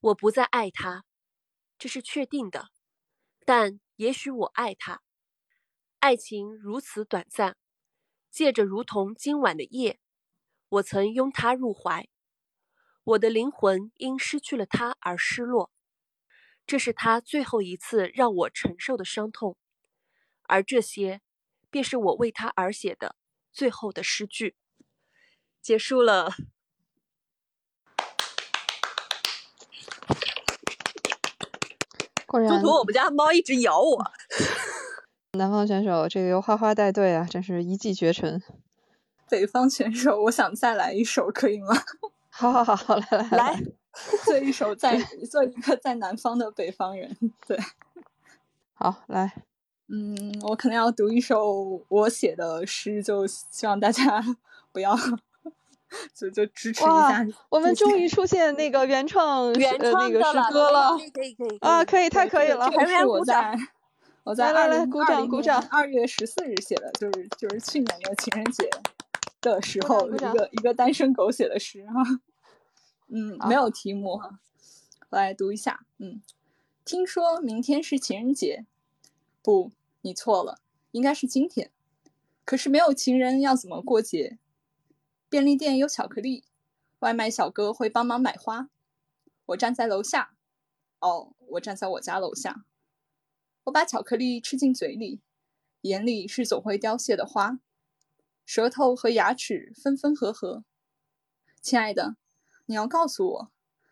我不再爱他，这是确定的，但也许我爱他。爱情如此短暂，借着如同今晚的夜，我曾拥他入怀。我的灵魂因失去了他而失落，这是他最后一次让我承受的伤痛，而这些，便是我为他而写的最后的诗句。结束了。果然，中途我们家猫一直咬我。南方选手这个由花花带队啊，真是一骑绝尘。北方选手，我想再来一首，可以吗？好好好好来来来，做一首在做一个在南方的北方人，对，好来，嗯，我可能要读一首我写的诗，就希望大家 不要，就就支持一下。我们终于出现那个原创原创那个诗歌了，可以可以啊，可以太可以了，这个是我在我在来来来鼓掌鼓掌，二月十四日写的，就是就是去年的情人节。的时候，一个一个单身狗写的诗哈，嗯，没有题目哈，我来读一下，嗯，听说明天是情人节，不，你错了，应该是今天，可是没有情人要怎么过节？便利店有巧克力，外卖小哥会帮忙买花，我站在楼下，哦，我站在我家楼下，我把巧克力吃进嘴里，眼里是总会凋谢的花。舌头和牙齿分分合合，亲爱的，你要告诉我，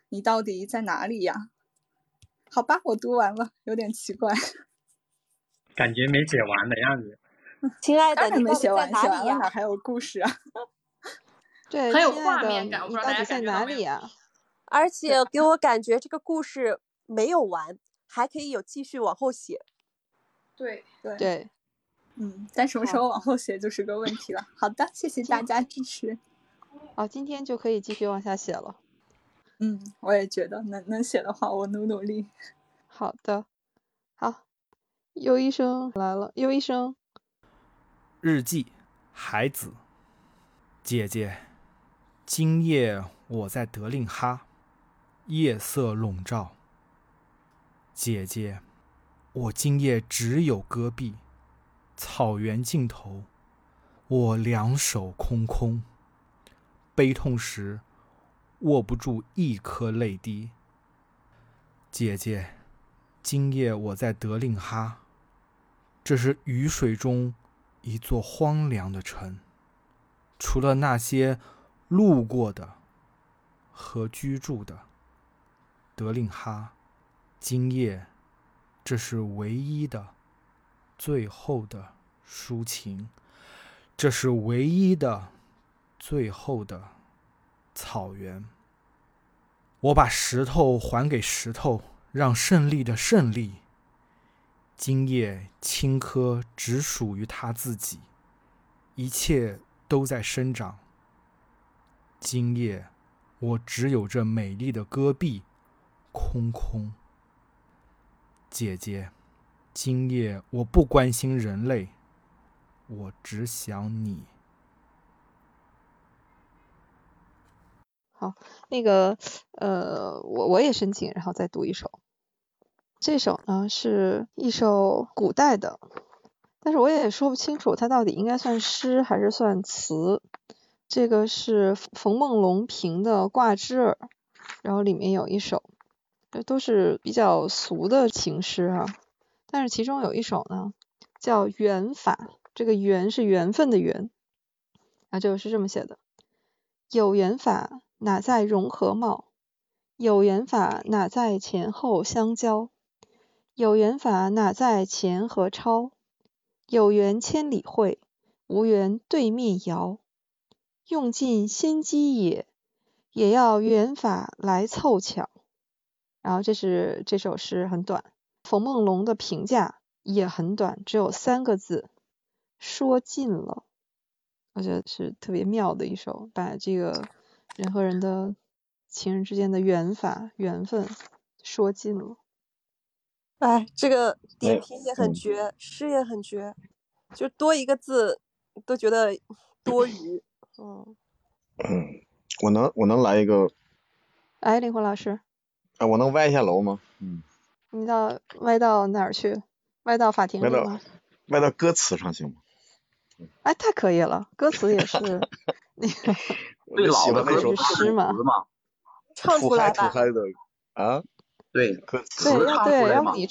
你到底在哪里呀？好吧，我读完了，有点奇怪，感觉没写完的样子。亲爱的，你没写完，写完了哪还有故事啊？对，很有画面感，你到底在哪里啊？而且给我感觉这个故事没有完，还可以有继续往后写。对对对。嗯，但什么时候往后写就是个问题了。好的，谢谢大家支持。哦，今天就可以继续往下写了。嗯，我也觉得能能写的话，我努努力。好的，好，有医生来了，有医生。日记，孩子，姐姐，今夜我在德令哈，夜色笼罩。姐姐，我今夜只有戈壁。草原尽头，我两手空空，悲痛时握不住一颗泪滴。姐姐，今夜我在德令哈，这是雨水中一座荒凉的城，除了那些路过的和居住的，德令哈，今夜这是唯一的。最后的抒情，这是唯一的、最后的草原。我把石头还给石头，让胜利的胜利。今夜青稞只属于他自己，一切都在生长。今夜我只有这美丽的戈壁，空空。姐姐。今夜我不关心人类，我只想你。好，那个呃，我我也申请，然后再读一首。这首呢是一首古代的，但是我也说不清楚它到底应该算诗还是算词。这个是冯梦龙评的《挂枝儿》，然后里面有一首，这都是比较俗的情诗啊。但是其中有一首呢叫《缘法》，这个缘是缘分的缘，啊，就是这么写的：有缘法。哪在融合貌？有缘法哪在前后相交？有缘法哪在前和超？有缘千里会，无缘对面遥。用尽心机也，也要缘法来凑巧。然后这是这首诗很短，冯梦龙的评价也很短，只有三个字：说尽了。我觉得是特别妙的一首，把这个。人和人的情人之间的缘法、缘分说尽了。哎，这个点评也很绝，诗也很绝，就多一个字都觉得多余。嗯。嗯，我能我能来一个。哎，灵魂老师。哎，我能歪一下楼吗？嗯。你到歪到哪儿去？歪到法庭里吗？歪到歌词上行吗？哎，太可以了，歌词也是 那个。最老的那首诗嘛，唱出来吧。啊，对，歌词对，对，要不你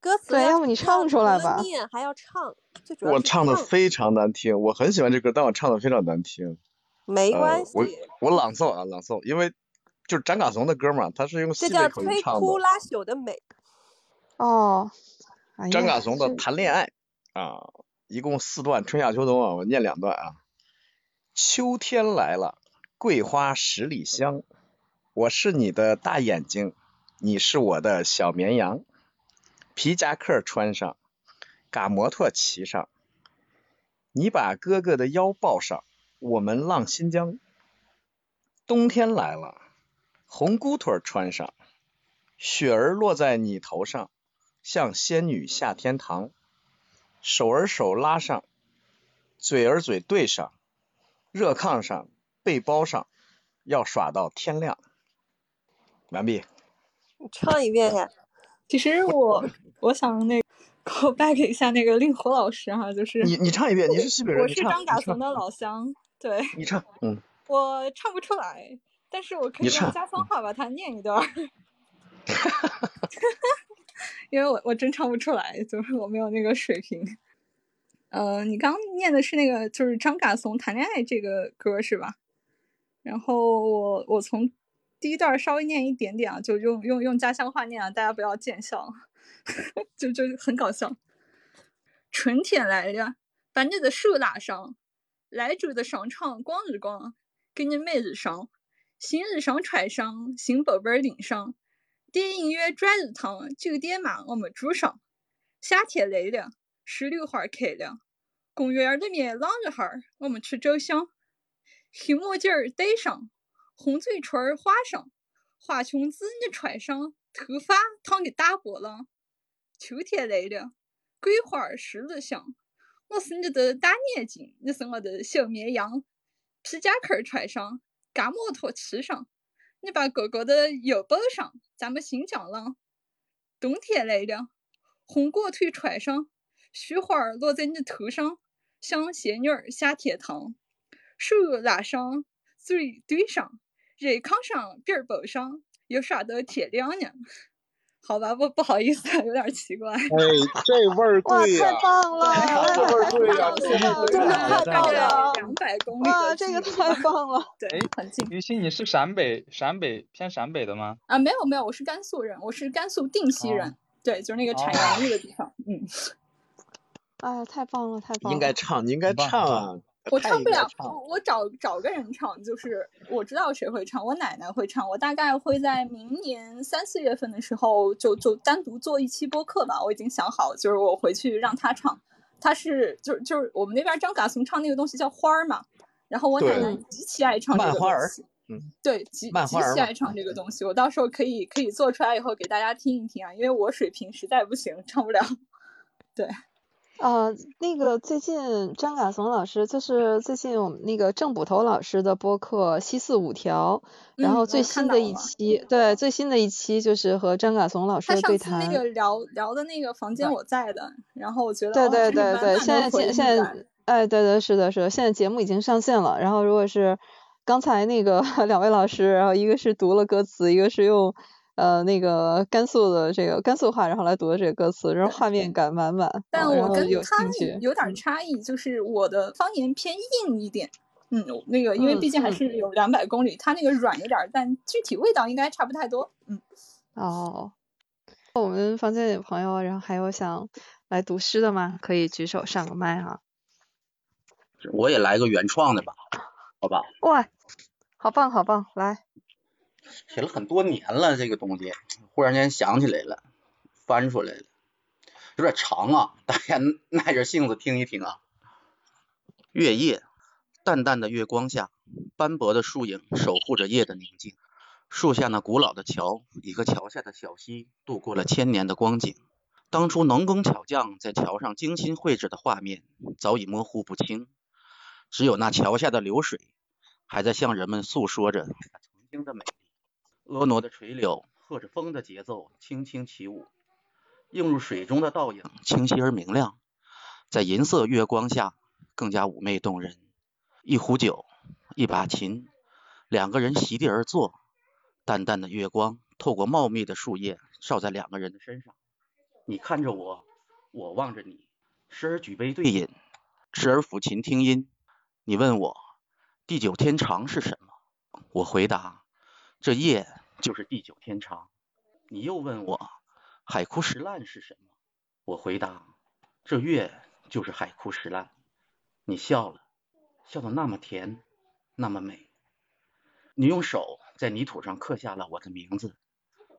歌词对，要不你唱出来吧。念还要唱，我唱的非常难听，我很喜欢这歌，但我唱的非常难听。没关系，我我朗诵啊，朗诵，因为就是张嘎怂的歌嘛，他是用西北口音唱的。这叫推拉朽的美。哦。张嘎怂的谈恋爱啊，一共四段，春夏秋冬啊，我念两段啊。秋天来了。桂花十里香，我是你的大眼睛，你是我的小绵羊。皮夹克穿上，嘎摩托骑上，你把哥哥的腰抱上，我们浪新疆。冬天来了，红姑腿穿上，雪儿落在你头上，像仙女下天堂。手儿手拉上，嘴儿嘴对上，热炕上。背包上要耍到天亮。完毕。你唱一遍呀。其实我我想那 go back 一下那个令狐老师哈，就是你你唱一遍，你是西北人，我是张嘎怂的老乡，对。你唱，嗯。我唱不出来，但是我可以用家乡话把它念一段。哈哈哈！因为我我真唱不出来，就是我没有那个水平。呃，你刚念的是那个就是张嘎怂谈恋爱这个歌是吧？然后我我从第一段稍微念一点点啊，就用用用家乡话念啊，大家不要见笑，就就很搞笑。春天来了，把你的手拉上，赖着的商场逛一逛，给你买日裳，新日裳穿上，新包包拎上，电影院转一趟，酒店嘛我们住上。夏天来了，石榴花开了，公园里面浪一哈，我们去照相。黑墨镜儿戴上，红嘴唇儿画上，花裙子你穿上，头发烫个大波浪。秋天来了，桂花十里香，我是你的大眼睛，你是我的小绵羊。皮夹克穿上，嘎摩托骑上，你把哥哥的腰抱上，咱们新疆了。冬天来了，红果腿穿上，雪花落在你头上，像仙女下天堂。手拉上，嘴对上，热炕上，边包上，有耍到天亮呢。好吧，不不好意思，有点奇怪。哎，这味儿对呀！太棒了！这味儿对呀！真的太棒了！两百公里哇，这个太棒了！对，很近。于心，你是陕北陕北偏陕北的吗？啊，没有没有，我是甘肃人，我是甘肃定西人。对，就是那个产洋芋的地方。嗯。哎呀，太棒了，太棒了！应该唱，你应该唱啊。我唱不了，我我找找个人唱，就是我知道谁会唱，我奶奶会唱，我大概会在明年三四月份的时候就就单独做一期播客吧，我已经想好，就是我回去让她唱，她是就是就是我们那边张嘎怂唱那个东西叫花儿嘛，然后我奶奶极其爱唱这个东西，嗯，对，极极其爱唱这个东西，我到时候可以可以做出来以后给大家听一听啊，因为我水平实在不行，唱不了，对。呃，那个最近张嘎怂老师，就是最近我们那个郑捕头老师的播客《西四五条》，然嗯后最新的一期，对，最新的一期就是和张嘎怂老师的对谈。那个聊聊的那个房间我在的，然后我觉得对对对对，现在现现在感。哎，对对是的是的，现在节目已经上线了。然后如果是刚才那个 两位老师，然后一个是读了歌词，一个是用呃那个甘肃的这个甘肃话，然后来读的这个歌词，然后画面感满满，但我跟他。有点差异，就是我的方言偏硬一点。嗯，那个因为嗯毕竟还嗯是有两百公里，它那个软一点儿，但具体味道应该差不太多。嗯，哦，我们房间里的朋友，然后还有想来读诗的吗？可以举手上个麦哈。我也来个原创的吧，好吧？哇，好棒好棒，来。写了很多年了，这个东西忽然间想起来了，翻出来了，有点长啊，大家耐着性子听一听啊。月夜，淡淡的月光下，斑驳的树影守护着夜的宁静。树下那古老的桥，一个桥下的小溪，度过了千年的光景。当初能工巧匠在桥上精心绘制的画面，早已模糊不清，只有那桥下的流水，还在向人们诉说着它曾经的美丽。婀娜的垂柳和着风的节奏轻轻起舞，映入水中的倒影清晰而明亮，在银色月光下更加妩媚动人。一壶酒，一把琴，两个人席地而坐，淡淡的月光透过茂密的树叶照在两个人的身上。你看着我，我望着你，时而举杯对饮，时而抚琴听音。你问我地久天长是什么？我回答。这夜就是地久天长。你又问我海枯石烂是什么？我回答：这月就是海枯石烂。你笑了，笑得那么甜，那么美。你用手在泥土上刻下了我的名字，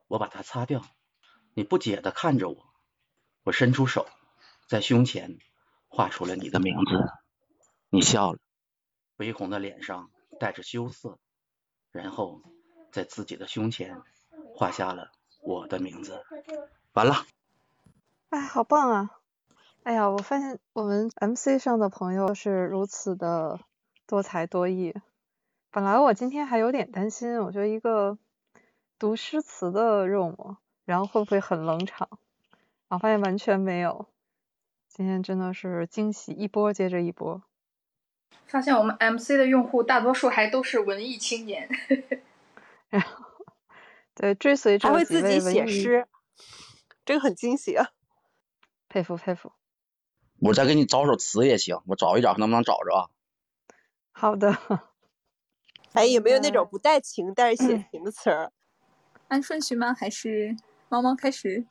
我把它擦掉。你不解地看着我，我伸出手，在胸前画出了你的名字。你笑了，微红的脸上带着羞涩，然后。在自己的胸前画下了我的名字。完了。哎，好棒啊！哎呀，我发现我们 MC 上的朋友是如此的多才多艺。本来我今天还有点担心，我觉得一个读诗词的任务，然后会不会很冷场？我发现完全没有。今天真的是惊喜一波接着一波。发现我们 MC 的用户大多数还都是文艺青年。然后，对，追随还会自己写诗，这个很惊喜啊！佩服佩服。我再给你找首词也行，我找一找，能不能找着啊？好的。哎，有没有那种不带情但是写情的词儿？按顺序吗？还是猫猫开始？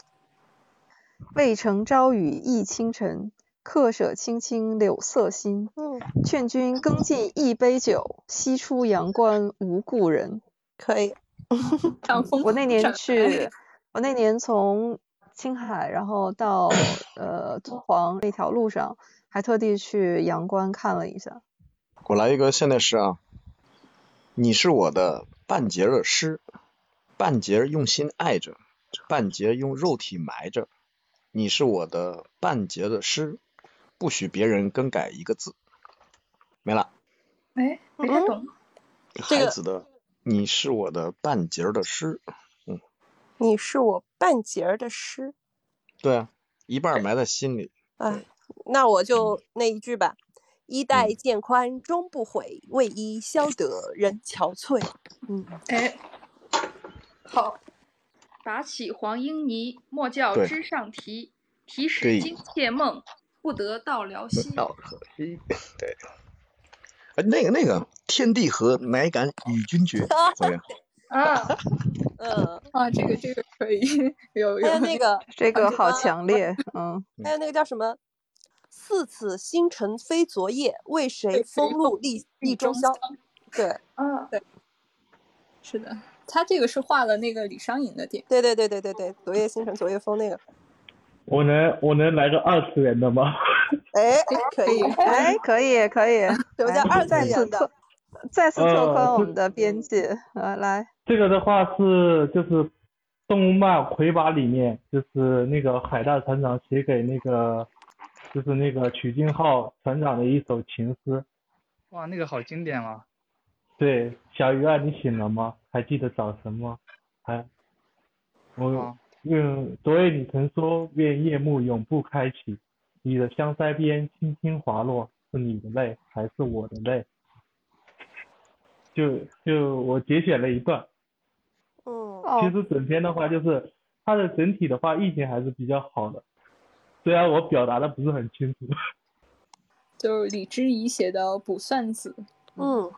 渭城朝雨浥轻尘，客舍青青柳色新。嗯，劝君更尽一杯酒，西出阳关无故人。可以。我那年去，我那年从青海，然后到呃敦煌那条路上，还特地去阳关看了一下。我来一个现代诗啊，你是我的半截的诗，半截用心爱着，半截用肉体埋着。你是我的半截的诗，不许别人更改一个字。没了。哎，没太懂。孩子的，你是我的半截儿的诗。嗯，你是我半截儿的诗。对啊，一半埋在心里。哎，那我就那一句吧。衣带渐宽终不悔，为伊消得人憔悴。嗯，哎，好，拔起黄莺泥，莫教枝上啼。啼时惊妾梦，不得到辽西。到可惜。对。哎，那个那个，天地合，乃敢与君绝，怎么样？啊，嗯，啊，这个这个可以，有有还有那个这个好强烈，嗯。还有那个叫什么？似此星辰非昨夜，为谁风露立立中宵？对，嗯，对，是的，他这个是画了那个李商隐的点。对对对对对对，昨夜星辰昨夜风那个。我能我能来个二次元的吗？哎，可以，哎，可以可以，什么叫二次元的再次拓？宽我们的边界，呃，来，这个的话是就是动漫《魁拔》里面，就是那个海大船长写给那个就是那个曲靖浩船长的一首情诗。哇，那个好经典啊！对，小鱼儿，你醒了吗？还记得早晨吗？还，我愿昨夜你曾说愿夜幕永不开启，你的香腮边轻轻滑落，是你的泪还是我的泪？就就我节选了一段。嗯。其实整篇的话，就是它的整体的话意境还是比较好的，虽然我表达的不是很清楚。就是李之仪写的《卜算子》。嗯。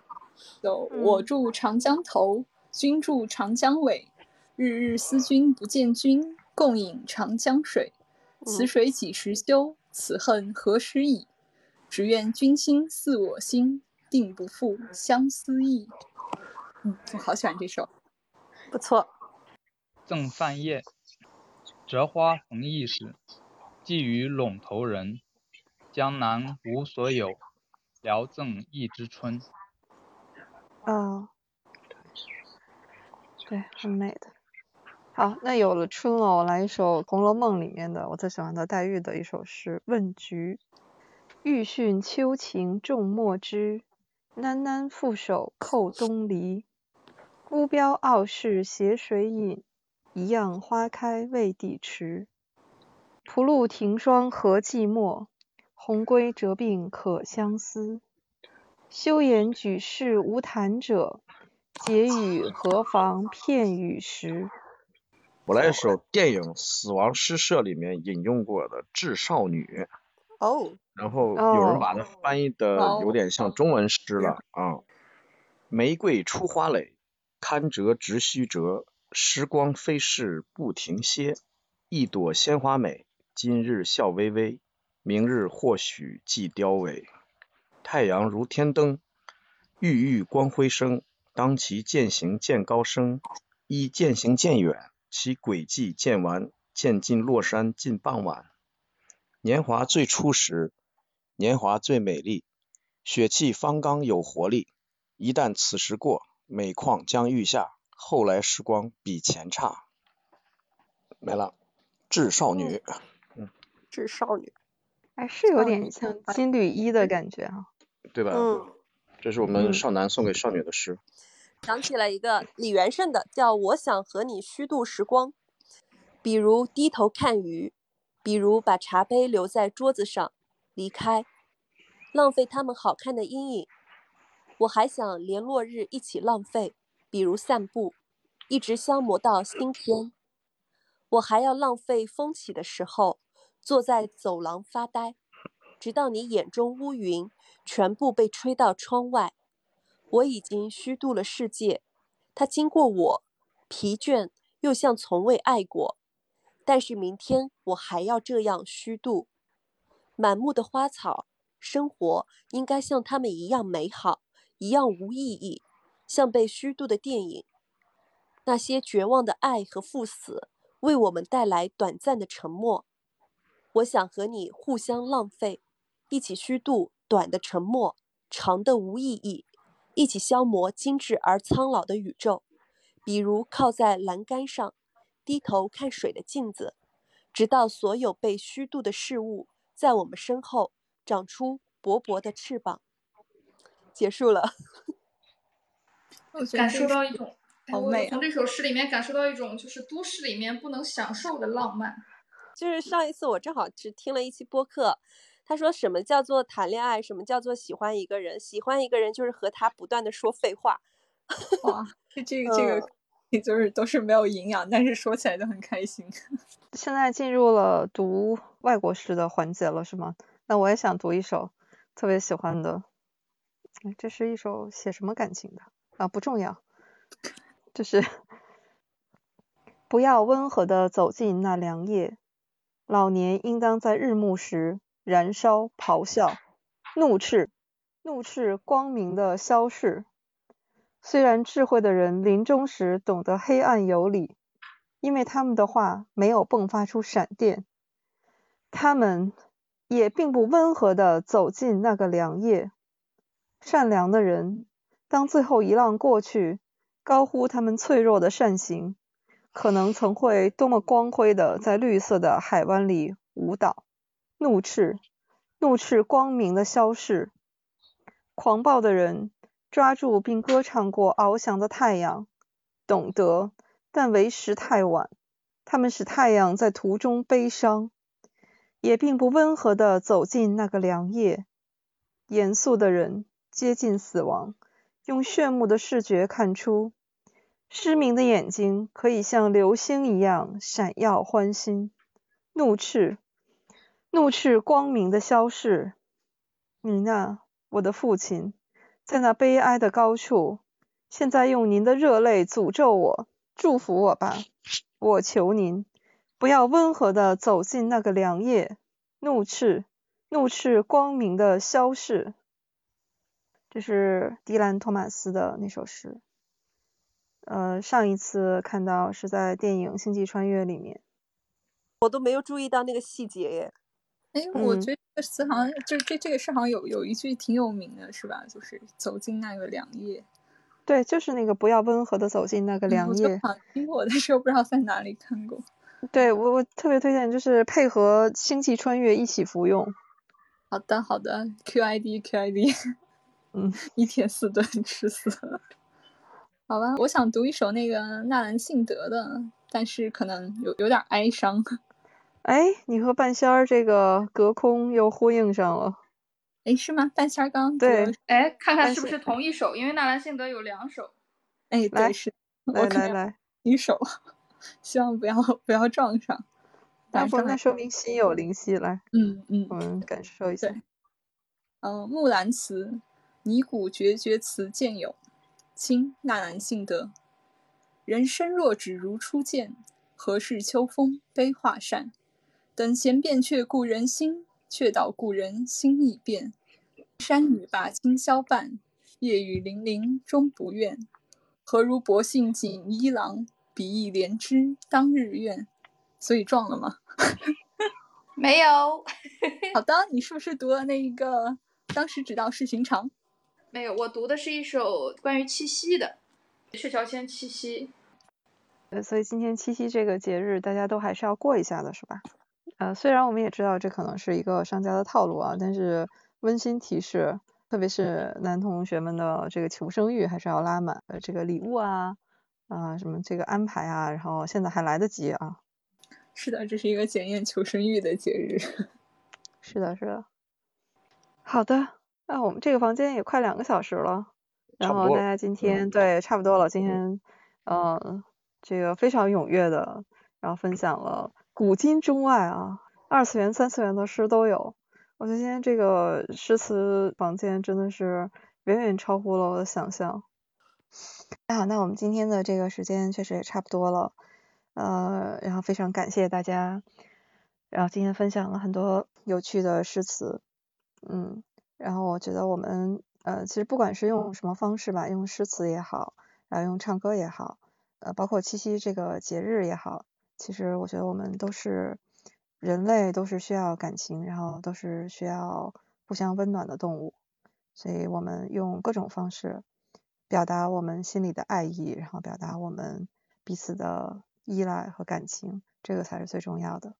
有我住长江头，君住长江尾。日日思君不见君，共饮长江水。此水几时休？此恨何时已？只愿君心似我心，定不负相思意。嗯，我好喜欢这首，不错。赠范晔，折花逢驿使，寄与陇头人。江南无所有，聊赠一枝春。嗯，对，很美的。好，那有了春了，我来一首《红楼梦》里面的我最喜欢的黛玉的一首诗《问菊》。欲讯秋情重墨汁，喃喃负手扣东篱。孤标傲世斜水饮，一样花开未抵迟。蒲露庭霜何寂寞，红归折鬓可相思。休言举世无谈者，解语何妨片语时。我来一首电影《死亡诗社》里面引用过的《致少女》。哦。然后有人把它翻译的有点像中文诗了啊。玫瑰出花蕾，堪折直须折。时光飞逝不停歇，一朵鲜花美，今日笑微微，明日或许即凋萎。太阳如天灯，郁郁光辉生。当其渐行渐高升，依渐行渐远，其轨迹渐完，渐近落山近傍晚。年华最初时，年华最美丽，血气方刚有活力。一旦此时过，每况将愈下，后来时光比前差。没了，致少女。嗯，致少女。哎，是有点像金缕衣的感觉啊。对吧？嗯，这是我们少男送给少女的诗。想起了一个李元胜的，叫“我想和你虚度时光”，比如低头看鱼，比如把茶杯留在桌子上离开，浪费他们好看的阴影。我还想连落日一起浪费，比如散步，一直消磨到星天。我还要浪费风起的时候，坐在走廊发呆。直到你眼中乌云全部被吹到窗外，我已经虚度了世界。它经过我，疲倦又像从未爱过。但是明天我还要这样虚度。满目的花草，生活应该像他们一样美好，一样无意义，像被虚度的电影。那些绝望的爱和赴死，为我们带来短暂的沉默。我想和你互相浪费。一起虚度短的沉默，长的无意义；一起消磨精致而苍老的宇宙。比如靠在栏杆上，低头看水的镜子，直到所有被虚度的事物在我们身后长出薄薄的翅膀。结束了。感受到一种，好美从这首诗里面感受到一种，就是都市里面不能享受的浪漫。就是上一次我正好是听了一期播客。他说：“什么叫做谈恋爱？什么叫做喜欢一个人？喜欢一个人就是和他不断的说废话。”哇，这这个这个，就是都是没有营养，但是说起来就很开心。现在进入了读外国诗的环节了，是吗？那我也想读一首特别喜欢的。这是一首写什么感情的啊？不重要，就是不要温和的走进那凉夜，老年应当在日暮时。燃烧、咆哮、怒斥、怒斥光明的消逝。虽然智慧的人临终时懂得黑暗有理，因为他们的话没有迸发出闪电，他们也并不温和地走进那个凉夜。善良的人，当最后一浪过去，高呼他们脆弱的善行，可能曾会多么光辉地在绿色的海湾里舞蹈。怒斥，怒斥光明的消逝。狂暴的人抓住并歌唱过翱翔的太阳，懂得，但为时太晚。他们使太阳在途中悲伤，也并不温和地走进那个凉夜。严肃的人接近死亡，用炫目的视觉看出，失明的眼睛可以像流星一样闪耀欢欣。怒斥，怒斥光明的消逝。你那。我的父亲，在那悲哀的高处，现在用您的热泪诅咒我，祝福我吧！我求您，不要温和地走进那个凉夜。怒斥，怒斥光明的消逝。这是迪兰·托马斯的那首诗。呃，上一次看到是在电影《星际穿越》里面，我都没有注意到那个细节耶。哎，我觉得这好像就这这个诗好像有有一句挺有名的，是吧？就是走进那个凉夜。对，就是那个不要温和的走进那个凉夜。我听过，但是我不知道在哪里看过。对我我特别推荐，就是配合《星际穿越》一起服用。好的好的，QID QID，嗯，一天四顿吃死了。好吧，我想读一首那个纳兰性德的，但是可能有有点哀伤。哎，你和半仙儿这个隔空又呼应上了。哎，是吗？半仙儿刚对，哎，看看是不是同一首？因为纳兰性德有两首。哎，对，是。来来来，一首，希望不要不要撞上。那不那说明心有灵犀，来，嗯嗯，我们感受一下。嗯，木兰辞，拟古绝绝词见有，清纳兰性德。人生若只如初见，何事秋风悲画扇？等闲变却故人心，却道故人心易变。山雨把清宵伴，夜雨霖铃终不怨。何如薄幸锦衣郎，比翼连枝当日愿。所以撞了吗？没有。好的，你是不是读了那一个？当时只道是寻常。没有，我读的是一首关于七夕的《鹊桥仙七夕》。呃，所以今天七夕这个节日，大家都还是要过一下的，是吧？呃，虽然我们也知道这可能是一个商家的套路啊，但是温馨提示，特别是男同学们的这个求生欲还是要拉满。呃，这个礼物啊，啊什么这个安排啊，然后现在还来得及啊。是的，这是一个检验求生欲的节日。是的，是的。好的，那我们这个房间也快两个小时了，然后大家今天对差不多了，今天嗯这个非常踊跃的，然后分享了。古今中外啊，二次元、三次元的诗都有。我觉得今天这个诗词房间真的是远远超乎了我的想象。那好，那我们今天的这个时间确实也差不多了，呃，然后非常感谢大家，然后今天分享了很多有趣的诗词，嗯，然后我觉得我们呃，其实不管是用什么方式吧，用诗词也好，然后用唱歌也好，呃，包括七夕这个节日也好。其实我觉得我们都是人类，都是需要感情，然后都是需要互相温暖的动物，所以我们用各种方式表达我们心里的爱意，然后表达我们彼此的依赖和感情，这个才是最重要的。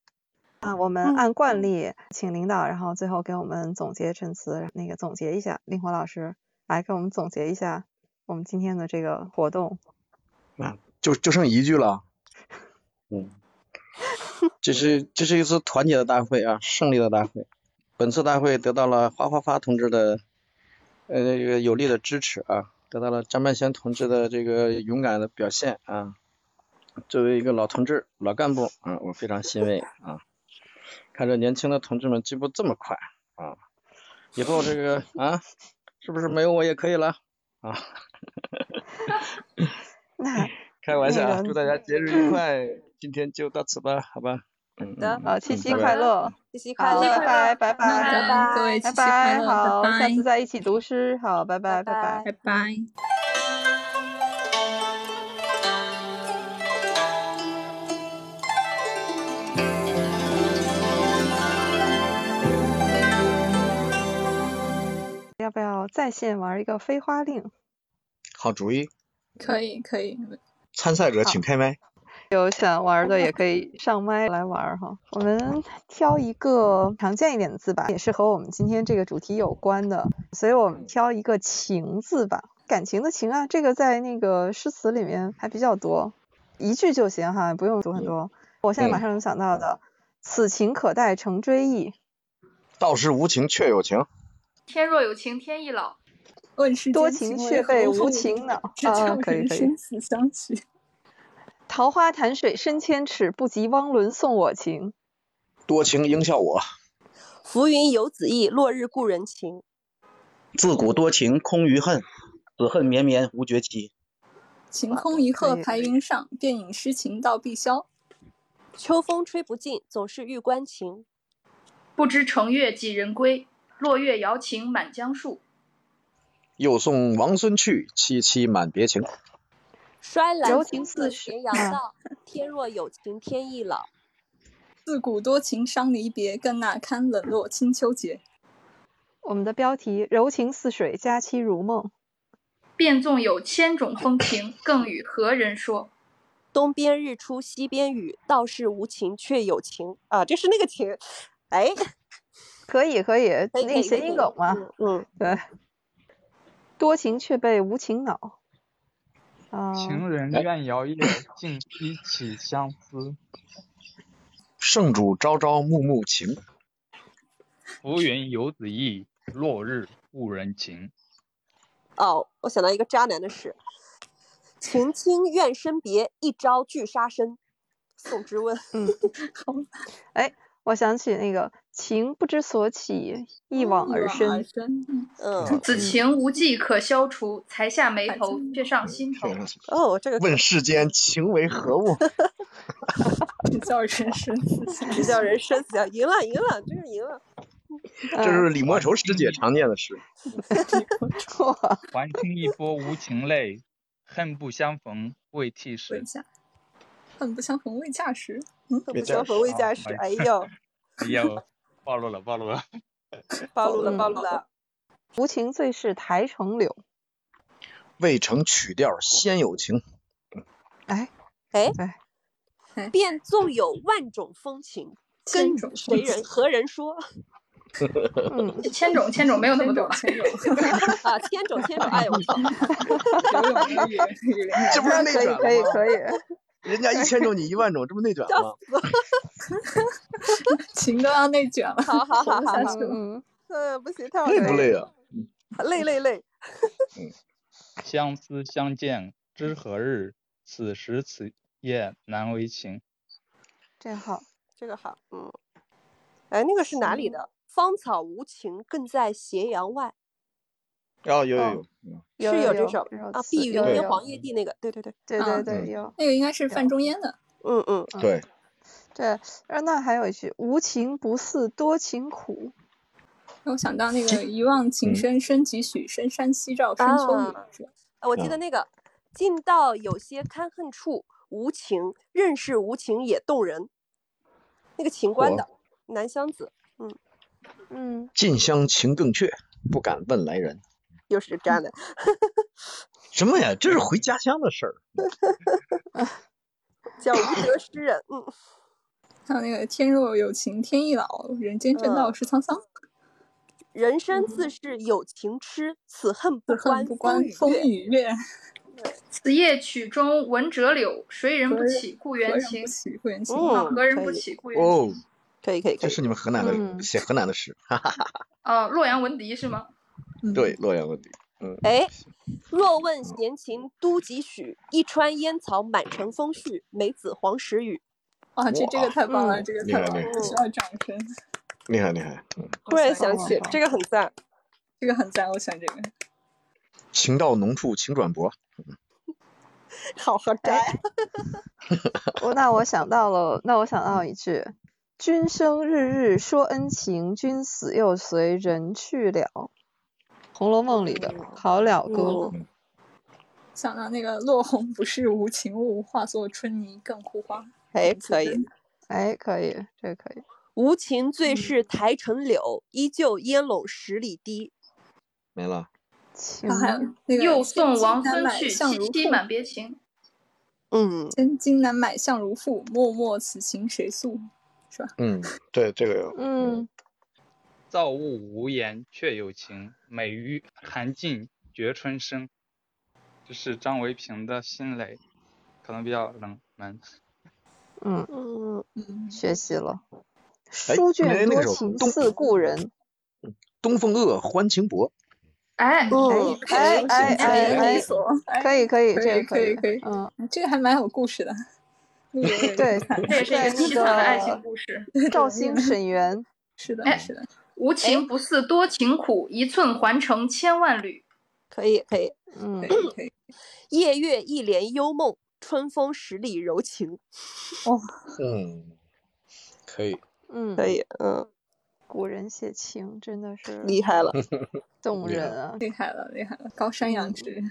啊，我们按惯例请领导，然后最后给我们总结陈词，那个总结一下，令狐老师来给我们总结一下我们今天的这个活动。啊，就就剩一句了。嗯，这是这是一次团结的大会啊，胜利的大会。本次大会得到了花花花同志的呃这个有力的支持啊，得到了张半仙同志的这个勇敢的表现啊。作为一个老同志、老干部啊，我非常欣慰啊。看着年轻的同志们进步这么快啊，以后这个啊，是不是没有我也可以了啊？那 开玩笑啊，祝大家节日愉快。今天就到此吧，好吧。好的，好，七夕快乐，七夕快乐，拜拜，拜拜，拜拜，各位拜拜，好，下次再一起读诗，好，拜拜，拜拜，拜拜。要不要在线玩一个飞花令？好主意。可以，可以。参赛者请开麦。有想玩的也可以上麦来玩哈。我们挑一个常见一点的字吧，也是和我们今天这个主题有关的，所以我们挑一个“情”字吧，感情的“情”啊，这个在那个诗词里面还比较多，一句就行哈，不用读很多。我现在马上能想到的，“此情可待成追忆”，道是无情却有情，天若有情天亦老，问世多情却被无情恼。啊，可以可以。生死相许。桃花潭水深千尺，不及汪伦送我情。多情应笑我。浮云游子意，落日故人情。自古多情空余恨，此恨绵绵无绝期。晴空一鹤排云上，便引诗情到碧霄。秋风吹不尽，总是玉关情。不知乘月几人归？落月摇情满江树。又送王孙去，萋萋满别情。衰兰柔情似斜阳 道，天若有情天亦老。自古多情伤离别，更那堪冷落清秋节。我们的标题：柔情似水，佳期如梦。便纵有千种风情，更与何人说？东边日出西边雨，道是无情却有情啊！就是那个情，哎，可以可以，可以那个谐音梗嘛。嗯，对。多情却被无情恼。啊。情人怨遥夜，竟夕起相思。圣主朝朝暮暮情。浮云游子意，落日故人情。哦，我想到一个渣男的事：情亲怨深别，一朝俱杀身。宋之问。嗯，好。哎，我想起那个情不知所起，一往而深。嗯，此情无计可消除，才下眉头，却上心头。哦，这个。问世间情为何物？只叫人生死，只叫人生死。赢了，赢了，真是赢了。这是李莫愁师姐常念的诗。还听一波无情泪，恨不相逢未嫁时。恨不相逢未嫁时。恨不相逢未嫁时。哎呦，哎呦，暴露了，暴露了，暴露了，暴露了。无情最是台城柳，未成曲调先有情。哎哎哎，便纵有万种风情，跟谁人何人说？嗯，千种千种没有那么多，千种啊，千种千种，哎呦我操！这不是那可以可以可以。人家一千种，你一万种，这不内卷吗？情都 要内卷了，好好好好好，嗯嗯，不行，太累不累啊？累 累累。嗯，相思相见知何日？此时此夜难为情。这好，这个好，嗯。哎，那个是哪里的？芳草无情，更在斜阳外。哦，有有有，是有这首啊，碧云天黄叶地那个，对对对，对对对，有那个应该是范仲淹的。嗯嗯，对。对，那还有一句“无情不似多情苦”。让我想到那个“一忘情深深几许，深山夕照深秋雨”是吧？我记得那个“近道有些堪恨处，无情任是无情也动人”，那个秦观的南乡子。嗯嗯。近乡情更怯，不敢问来人。又是渣男。什么呀？这是回家乡的事儿。叫无德诗人。嗯。还有那个“天若有情天亦老，人间正道是沧桑”。人生自是有情痴，此恨不关不关风雨月。此夜曲中闻折柳，谁人不起故园情？故园情，何人不起故园情？哦，可以可以，这是你们河南的写河南的诗，哈哈哈哈。哦，洛阳文迪是吗？对，洛阳问题。嗯。哎，若问闲情都几许？一川烟草满城风絮，梅子黄时雨。哇，这这个太棒了，这个太棒了，需要掌声。厉害厉害，嗯。突然想起这个很赞，这个很赞，我喜欢这个。情到浓处请转薄。好好宅。我那我想到了，那我想到一句：君生日日说恩情，君死又随人去了。《红楼梦》里的好了歌。想到那个落红不是无情物，化作春泥更护花。哎，可以，哎，可以，这个可以。无情最是台城柳，依旧烟笼十里堤。没了。情还有那个又送王孙去，萋萋满别情。嗯，千金难买相如赋，脉脉此情谁诉？是吧？嗯，对，这个有。嗯，造物无言却有情，美于寒尽觉春生。这是张维平的心累，可能比较冷门。嗯嗯嗯，学习了。哎书卷多情似故人。东风恶，欢情薄。哎嗯哎哎哎哎，可以可以，可以这个以可以可以，嗯，这个还蛮有故事的。对这也是一个凄惨的爱情故事。赵兴沈园。是的，哎是的。无情不似多情苦，一寸还成千万缕。可以可以。嗯，可以可以。夜月一帘幽梦，春风十里柔情。哦，嗯，可以。嗯，可以，嗯，古人写情真的是厉害了，动人啊！厉害了，厉害了，高山仰止。